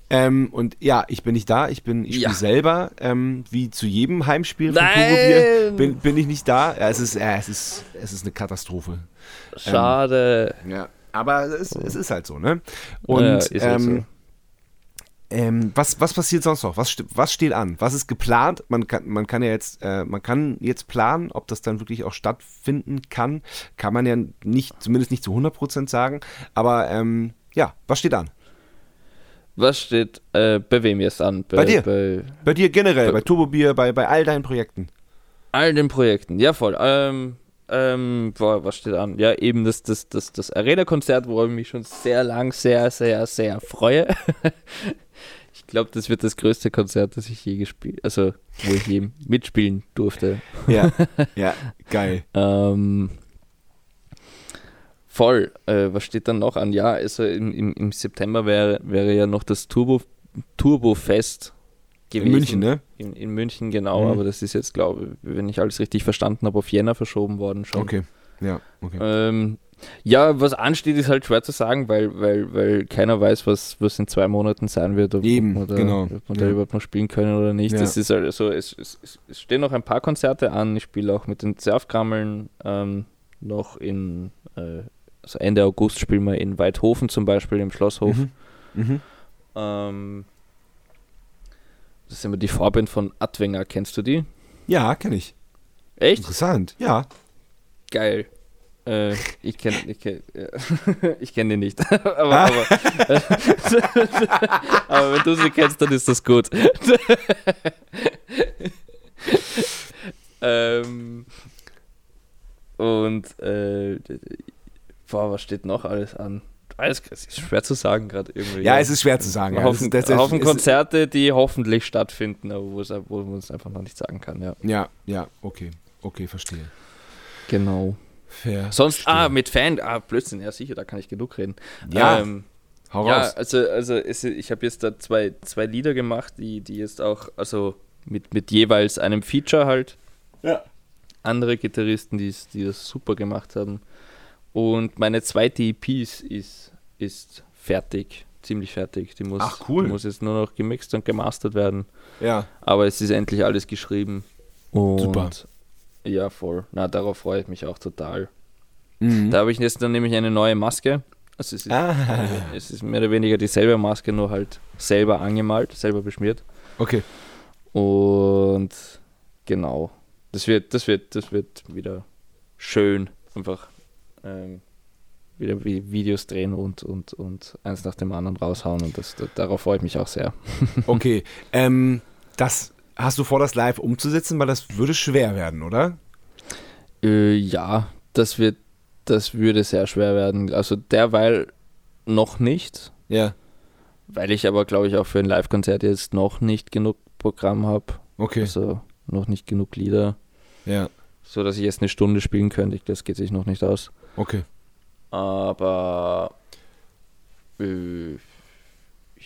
Ähm, und ja, ich bin nicht da, ich bin, ich ja. spiele selber, ähm, wie zu jedem Heimspiel von Turbobier bin, bin ich nicht da. Ja, es ist, ja, es ist, es ist eine Katastrophe. Schade. Ähm, ja. Aber es, es, ist halt so, ne? Und ja, halt ähm. Ähm, was, was passiert sonst noch? Was, was steht an? Was ist geplant? Man kann, man kann ja jetzt, äh, man kann jetzt planen, ob das dann wirklich auch stattfinden kann. Kann man ja nicht, zumindest nicht zu 100% sagen. Aber ähm, ja, was steht an? Was steht äh, bei wem jetzt an? Bei, bei dir. Bei, bei, dir generell, bei, bei Turbobier, bei, bei all deinen Projekten. All den Projekten, ja voll. Ähm, ähm, boah, was steht an? Ja, eben das, das, das, das Arena-Konzert, worauf ich mich schon sehr lang, sehr, sehr, sehr freue. (laughs) ich glaube, das wird das größte Konzert, das ich je gespielt, also wo ich je mitspielen durfte. Ja, (laughs) ja, geil. ähm, voll. Äh, was steht dann noch an? Ja, also im, im, im September wäre, wäre ja noch das Turbo, Turbo Fest gewesen. In München, ne? In, in München, genau, mhm. aber das ist jetzt, glaube ich, wenn ich alles richtig verstanden habe, auf Jänner verschoben worden schon. Okay, ja, okay. Ähm, ja, was ansteht, ist halt schwer zu sagen, weil, weil, weil keiner weiß, was, was in zwei Monaten sein wird, ob, Eben, ob, genau. ob man ja. da überhaupt noch spielen können oder nicht. Ja. Das ist also, es, es, es, stehen noch ein paar Konzerte an. Ich spiele auch mit den Surfkrammeln ähm, noch in, äh, also Ende August spielen wir in Weidhofen zum Beispiel im Schlosshof. Mhm. Mhm. Ähm, das ist immer die Vorband von Adwenger. Kennst du die? Ja, kenne ich. Echt? Interessant, ja. Geil. Äh, ich kenne ich kenn, ich kenn die (laughs) nicht. (laughs) aber, aber, (laughs) aber, wenn du sie kennst, dann ist das gut. ähm, und äh, boah, was steht noch alles an? Es ist schwer zu sagen gerade irgendwie. Ja, ja, es ist schwer zu sagen. Ja. Haufen, das ist, das Haufen Konzerte, die hoffentlich stattfinden, aber wo, es, wo man es einfach noch nicht sagen kann. Ja, ja, ja okay. Okay, verstehe. Genau. Fair. Sonst, ah, mit Fan, ah, Blödsinn, ja sicher, da kann ich genug reden. Ja, ähm, hau ja, raus. also, also es, ich habe jetzt da zwei, zwei Lieder gemacht, die, die jetzt auch, also mit, mit jeweils einem Feature halt. Ja. Andere Gitarristen, die, die das super gemacht haben. Und meine zweite EP ist, ist fertig, ziemlich fertig. Die muss, Ach, cool. die muss jetzt nur noch gemixt und gemastert werden. Ja. Aber es ist endlich alles geschrieben. Und Super. Ja, voll. Na, darauf freue ich mich auch total. Mhm. Da habe ich jetzt dann nämlich eine neue Maske. Also es ist, ah. es ist mehr oder weniger dieselbe Maske, nur halt selber angemalt, selber beschmiert. Okay. Und genau. Das wird, das wird, das wird wieder schön. Einfach ähm, wieder Videos drehen und, und, und eins nach dem anderen raushauen und das, das darauf freue ich mich auch sehr. (laughs) okay, ähm, das hast du vor, das live umzusetzen, weil das würde schwer werden, oder? Äh, ja, das wird, das würde sehr schwer werden. Also derweil noch nicht. Ja. Weil ich aber, glaube ich, auch für ein Live-Konzert jetzt noch nicht genug Programm habe. Okay. Also noch nicht genug Lieder. Ja. So dass ich jetzt eine Stunde spielen könnte. Das geht sich noch nicht aus. Okay. Aber äh,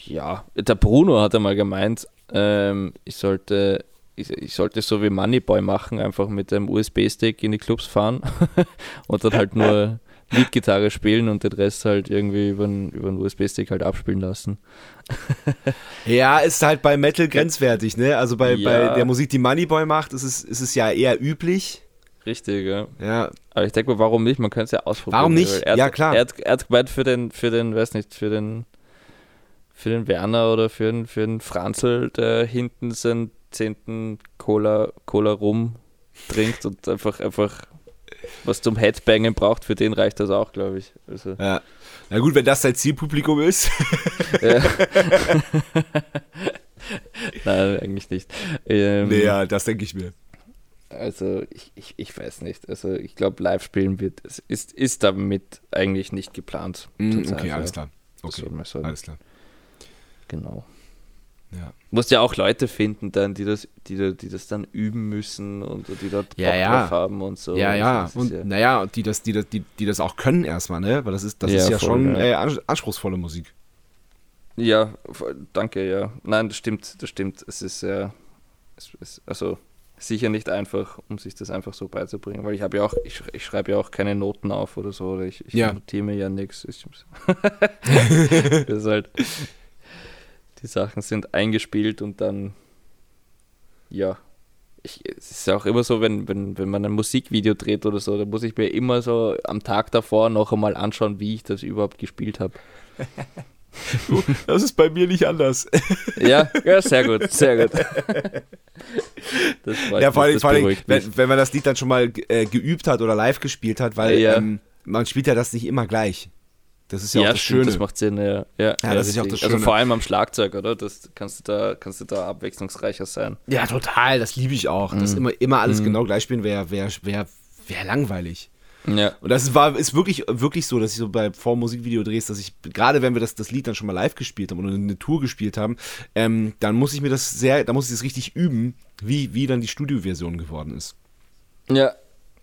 ja, der Bruno hat einmal gemeint, ähm, ich sollte ich, ich, sollte so wie Moneyboy machen, einfach mit einem USB-Stick in die Clubs fahren (laughs) und dann halt nur (laughs) Leadgitarre spielen und den Rest halt irgendwie über einen, über einen USB-Stick halt abspielen lassen. (laughs) ja, ist halt bei Metal grenzwertig, ne? Also bei, ja. bei der Musik, die Moneyboy macht, ist es, ist es ja eher üblich. Richtig, ja. ja. Aber ich denke mal, warum nicht? Man könnte es ja ausprobieren. Warum nicht? Er, ja, klar. Er hat, er hat gemeint für den, für den, weiß nicht, für den, für den Werner oder für den, für den Franzl, der hinten seinen zehnten Cola, Cola rum trinkt und einfach, einfach was zum Headbangen braucht, für den reicht das auch, glaube ich. Also. Ja. Na gut, wenn das sein Zielpublikum ist. Ja. (laughs) Nein, eigentlich nicht. Ähm, nee, ja, das denke ich mir. Also ich, ich, ich weiß nicht. Also ich glaube, live spielen wird, ist, ist damit eigentlich nicht geplant. Mm, okay, alles klar. Okay, alles klar. Genau. Ja. Musst ja auch Leute finden dann, die das, die, die das dann üben müssen und die dort ja, ja. haben und so. Ja, ja. Und ja. naja, die das, die, die, die das auch können erstmal, ne? Weil das ist, das ja, ist ja voll, schon äh, anspruchsvolle Musik. Ja, danke, ja. Nein, das stimmt, das stimmt. Es ist ja, ist, also sicher nicht einfach, um sich das einfach so beizubringen, weil ich habe ja auch, ich, ich schreibe ja auch keine Noten auf oder so, oder ich, ich ja. notiere mir ja nichts. (laughs) (laughs) das ist halt, die Sachen sind eingespielt und dann, ja, ich, es ist ja auch immer so, wenn, wenn, wenn man ein Musikvideo dreht oder so, da muss ich mir immer so am Tag davor noch einmal anschauen, wie ich das überhaupt gespielt habe. (laughs) das ist bei mir nicht anders. Ja, ja sehr gut, sehr gut. Das ja, vor allem, vor allem wenn, wenn, man das Lied dann schon mal äh, geübt hat oder live gespielt hat, weil ja. ähm, man spielt ja das nicht immer gleich. Das ist ja, ja auch das stimmt, Schöne. Das macht Sinn, ja. Ja, ja das ist ja auch das also Schöne. Also vor allem am Schlagzeug, oder? Das kannst du da, kannst du da abwechslungsreicher sein. Ja, total. Das liebe ich auch. Mhm. Das immer, immer alles mhm. genau gleich spielen wäre wär, wär, wär langweilig. Ja. Und das war, ist wirklich, wirklich so, dass ich so bei vor Musikvideodrehs, dass ich, gerade wenn wir das, das Lied dann schon mal live gespielt haben oder eine Tour gespielt haben, ähm, dann muss ich mir das sehr, da muss ich das richtig üben, wie, wie dann die Studioversion geworden ist. Ja,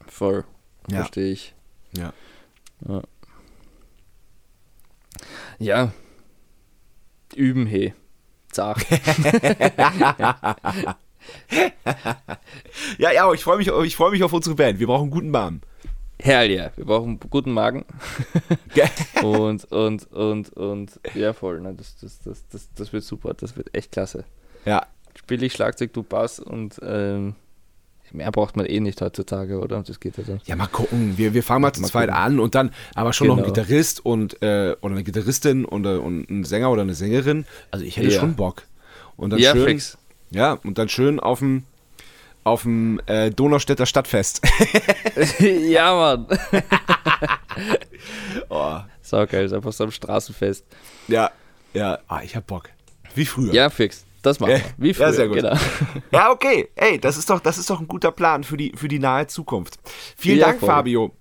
voll. Ja. Verstehe ich. Ja. ja. Ja. Üben, he. Zach. (laughs) ja, ja, ich freue mich, ich freu mich auf unsere Band. Wir brauchen einen guten Namen. Hell ja, wir brauchen einen guten Magen. (laughs) und, und, und, und, ja, voll. Ne, das, das, das, das, das wird super, das wird echt klasse. Ja. Spiele ich Schlagzeug, du Bass und ähm, mehr braucht man eh nicht heutzutage, oder? Das geht ja dann. Ja, mal gucken. Wir, wir fangen mal zu zweit an und dann aber schon genau. noch ein genau. Gitarrist und äh, oder eine Gitarristin und, äh, und ein Sänger oder eine Sängerin. Also ich hätte ja. schon Bock. Und dann ja, schön, fix. Ja, und dann schön auf dem auf dem äh, Donaustädter Stadtfest. (laughs) ja, Mann. (laughs) oh. So geil, ist einfach so ein Straßenfest. Ja, ja, ah, ich hab Bock. Wie früher. Ja, fix. Das machen wir. Wie früher. Ja, sehr gut. Genau. Ja, okay. Ey, das ist doch, das ist doch ein guter Plan für die, für die nahe Zukunft. Vielen ja, Dank, voll. Fabio.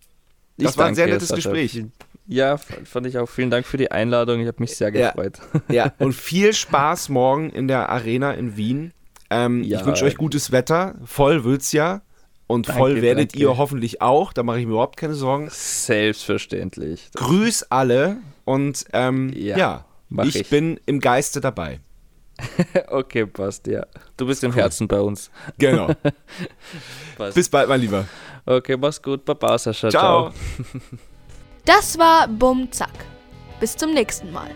Das ich war ein sehr nettes Sascha. Gespräch. Ja, fand ich auch. Vielen Dank für die Einladung. Ich habe mich sehr gefreut. Ja. ja, (laughs) und viel Spaß morgen in der Arena in Wien. Ähm, ja. Ich wünsche euch gutes Wetter. Voll wird's ja. Und danke, voll werdet danke. ihr hoffentlich auch. Da mache ich mir überhaupt keine Sorgen. Selbstverständlich. Grüß alle und ähm, ja, ja ich, ich, bin im Geiste dabei. (laughs) okay, passt, ja. Du bist im cool. Herzen bei uns. Genau. (laughs) Bis bald, mein Lieber. Okay, mach's gut. Baba, Sascha. Ciao. Ciao. Das war Bum Zack. Bis zum nächsten Mal.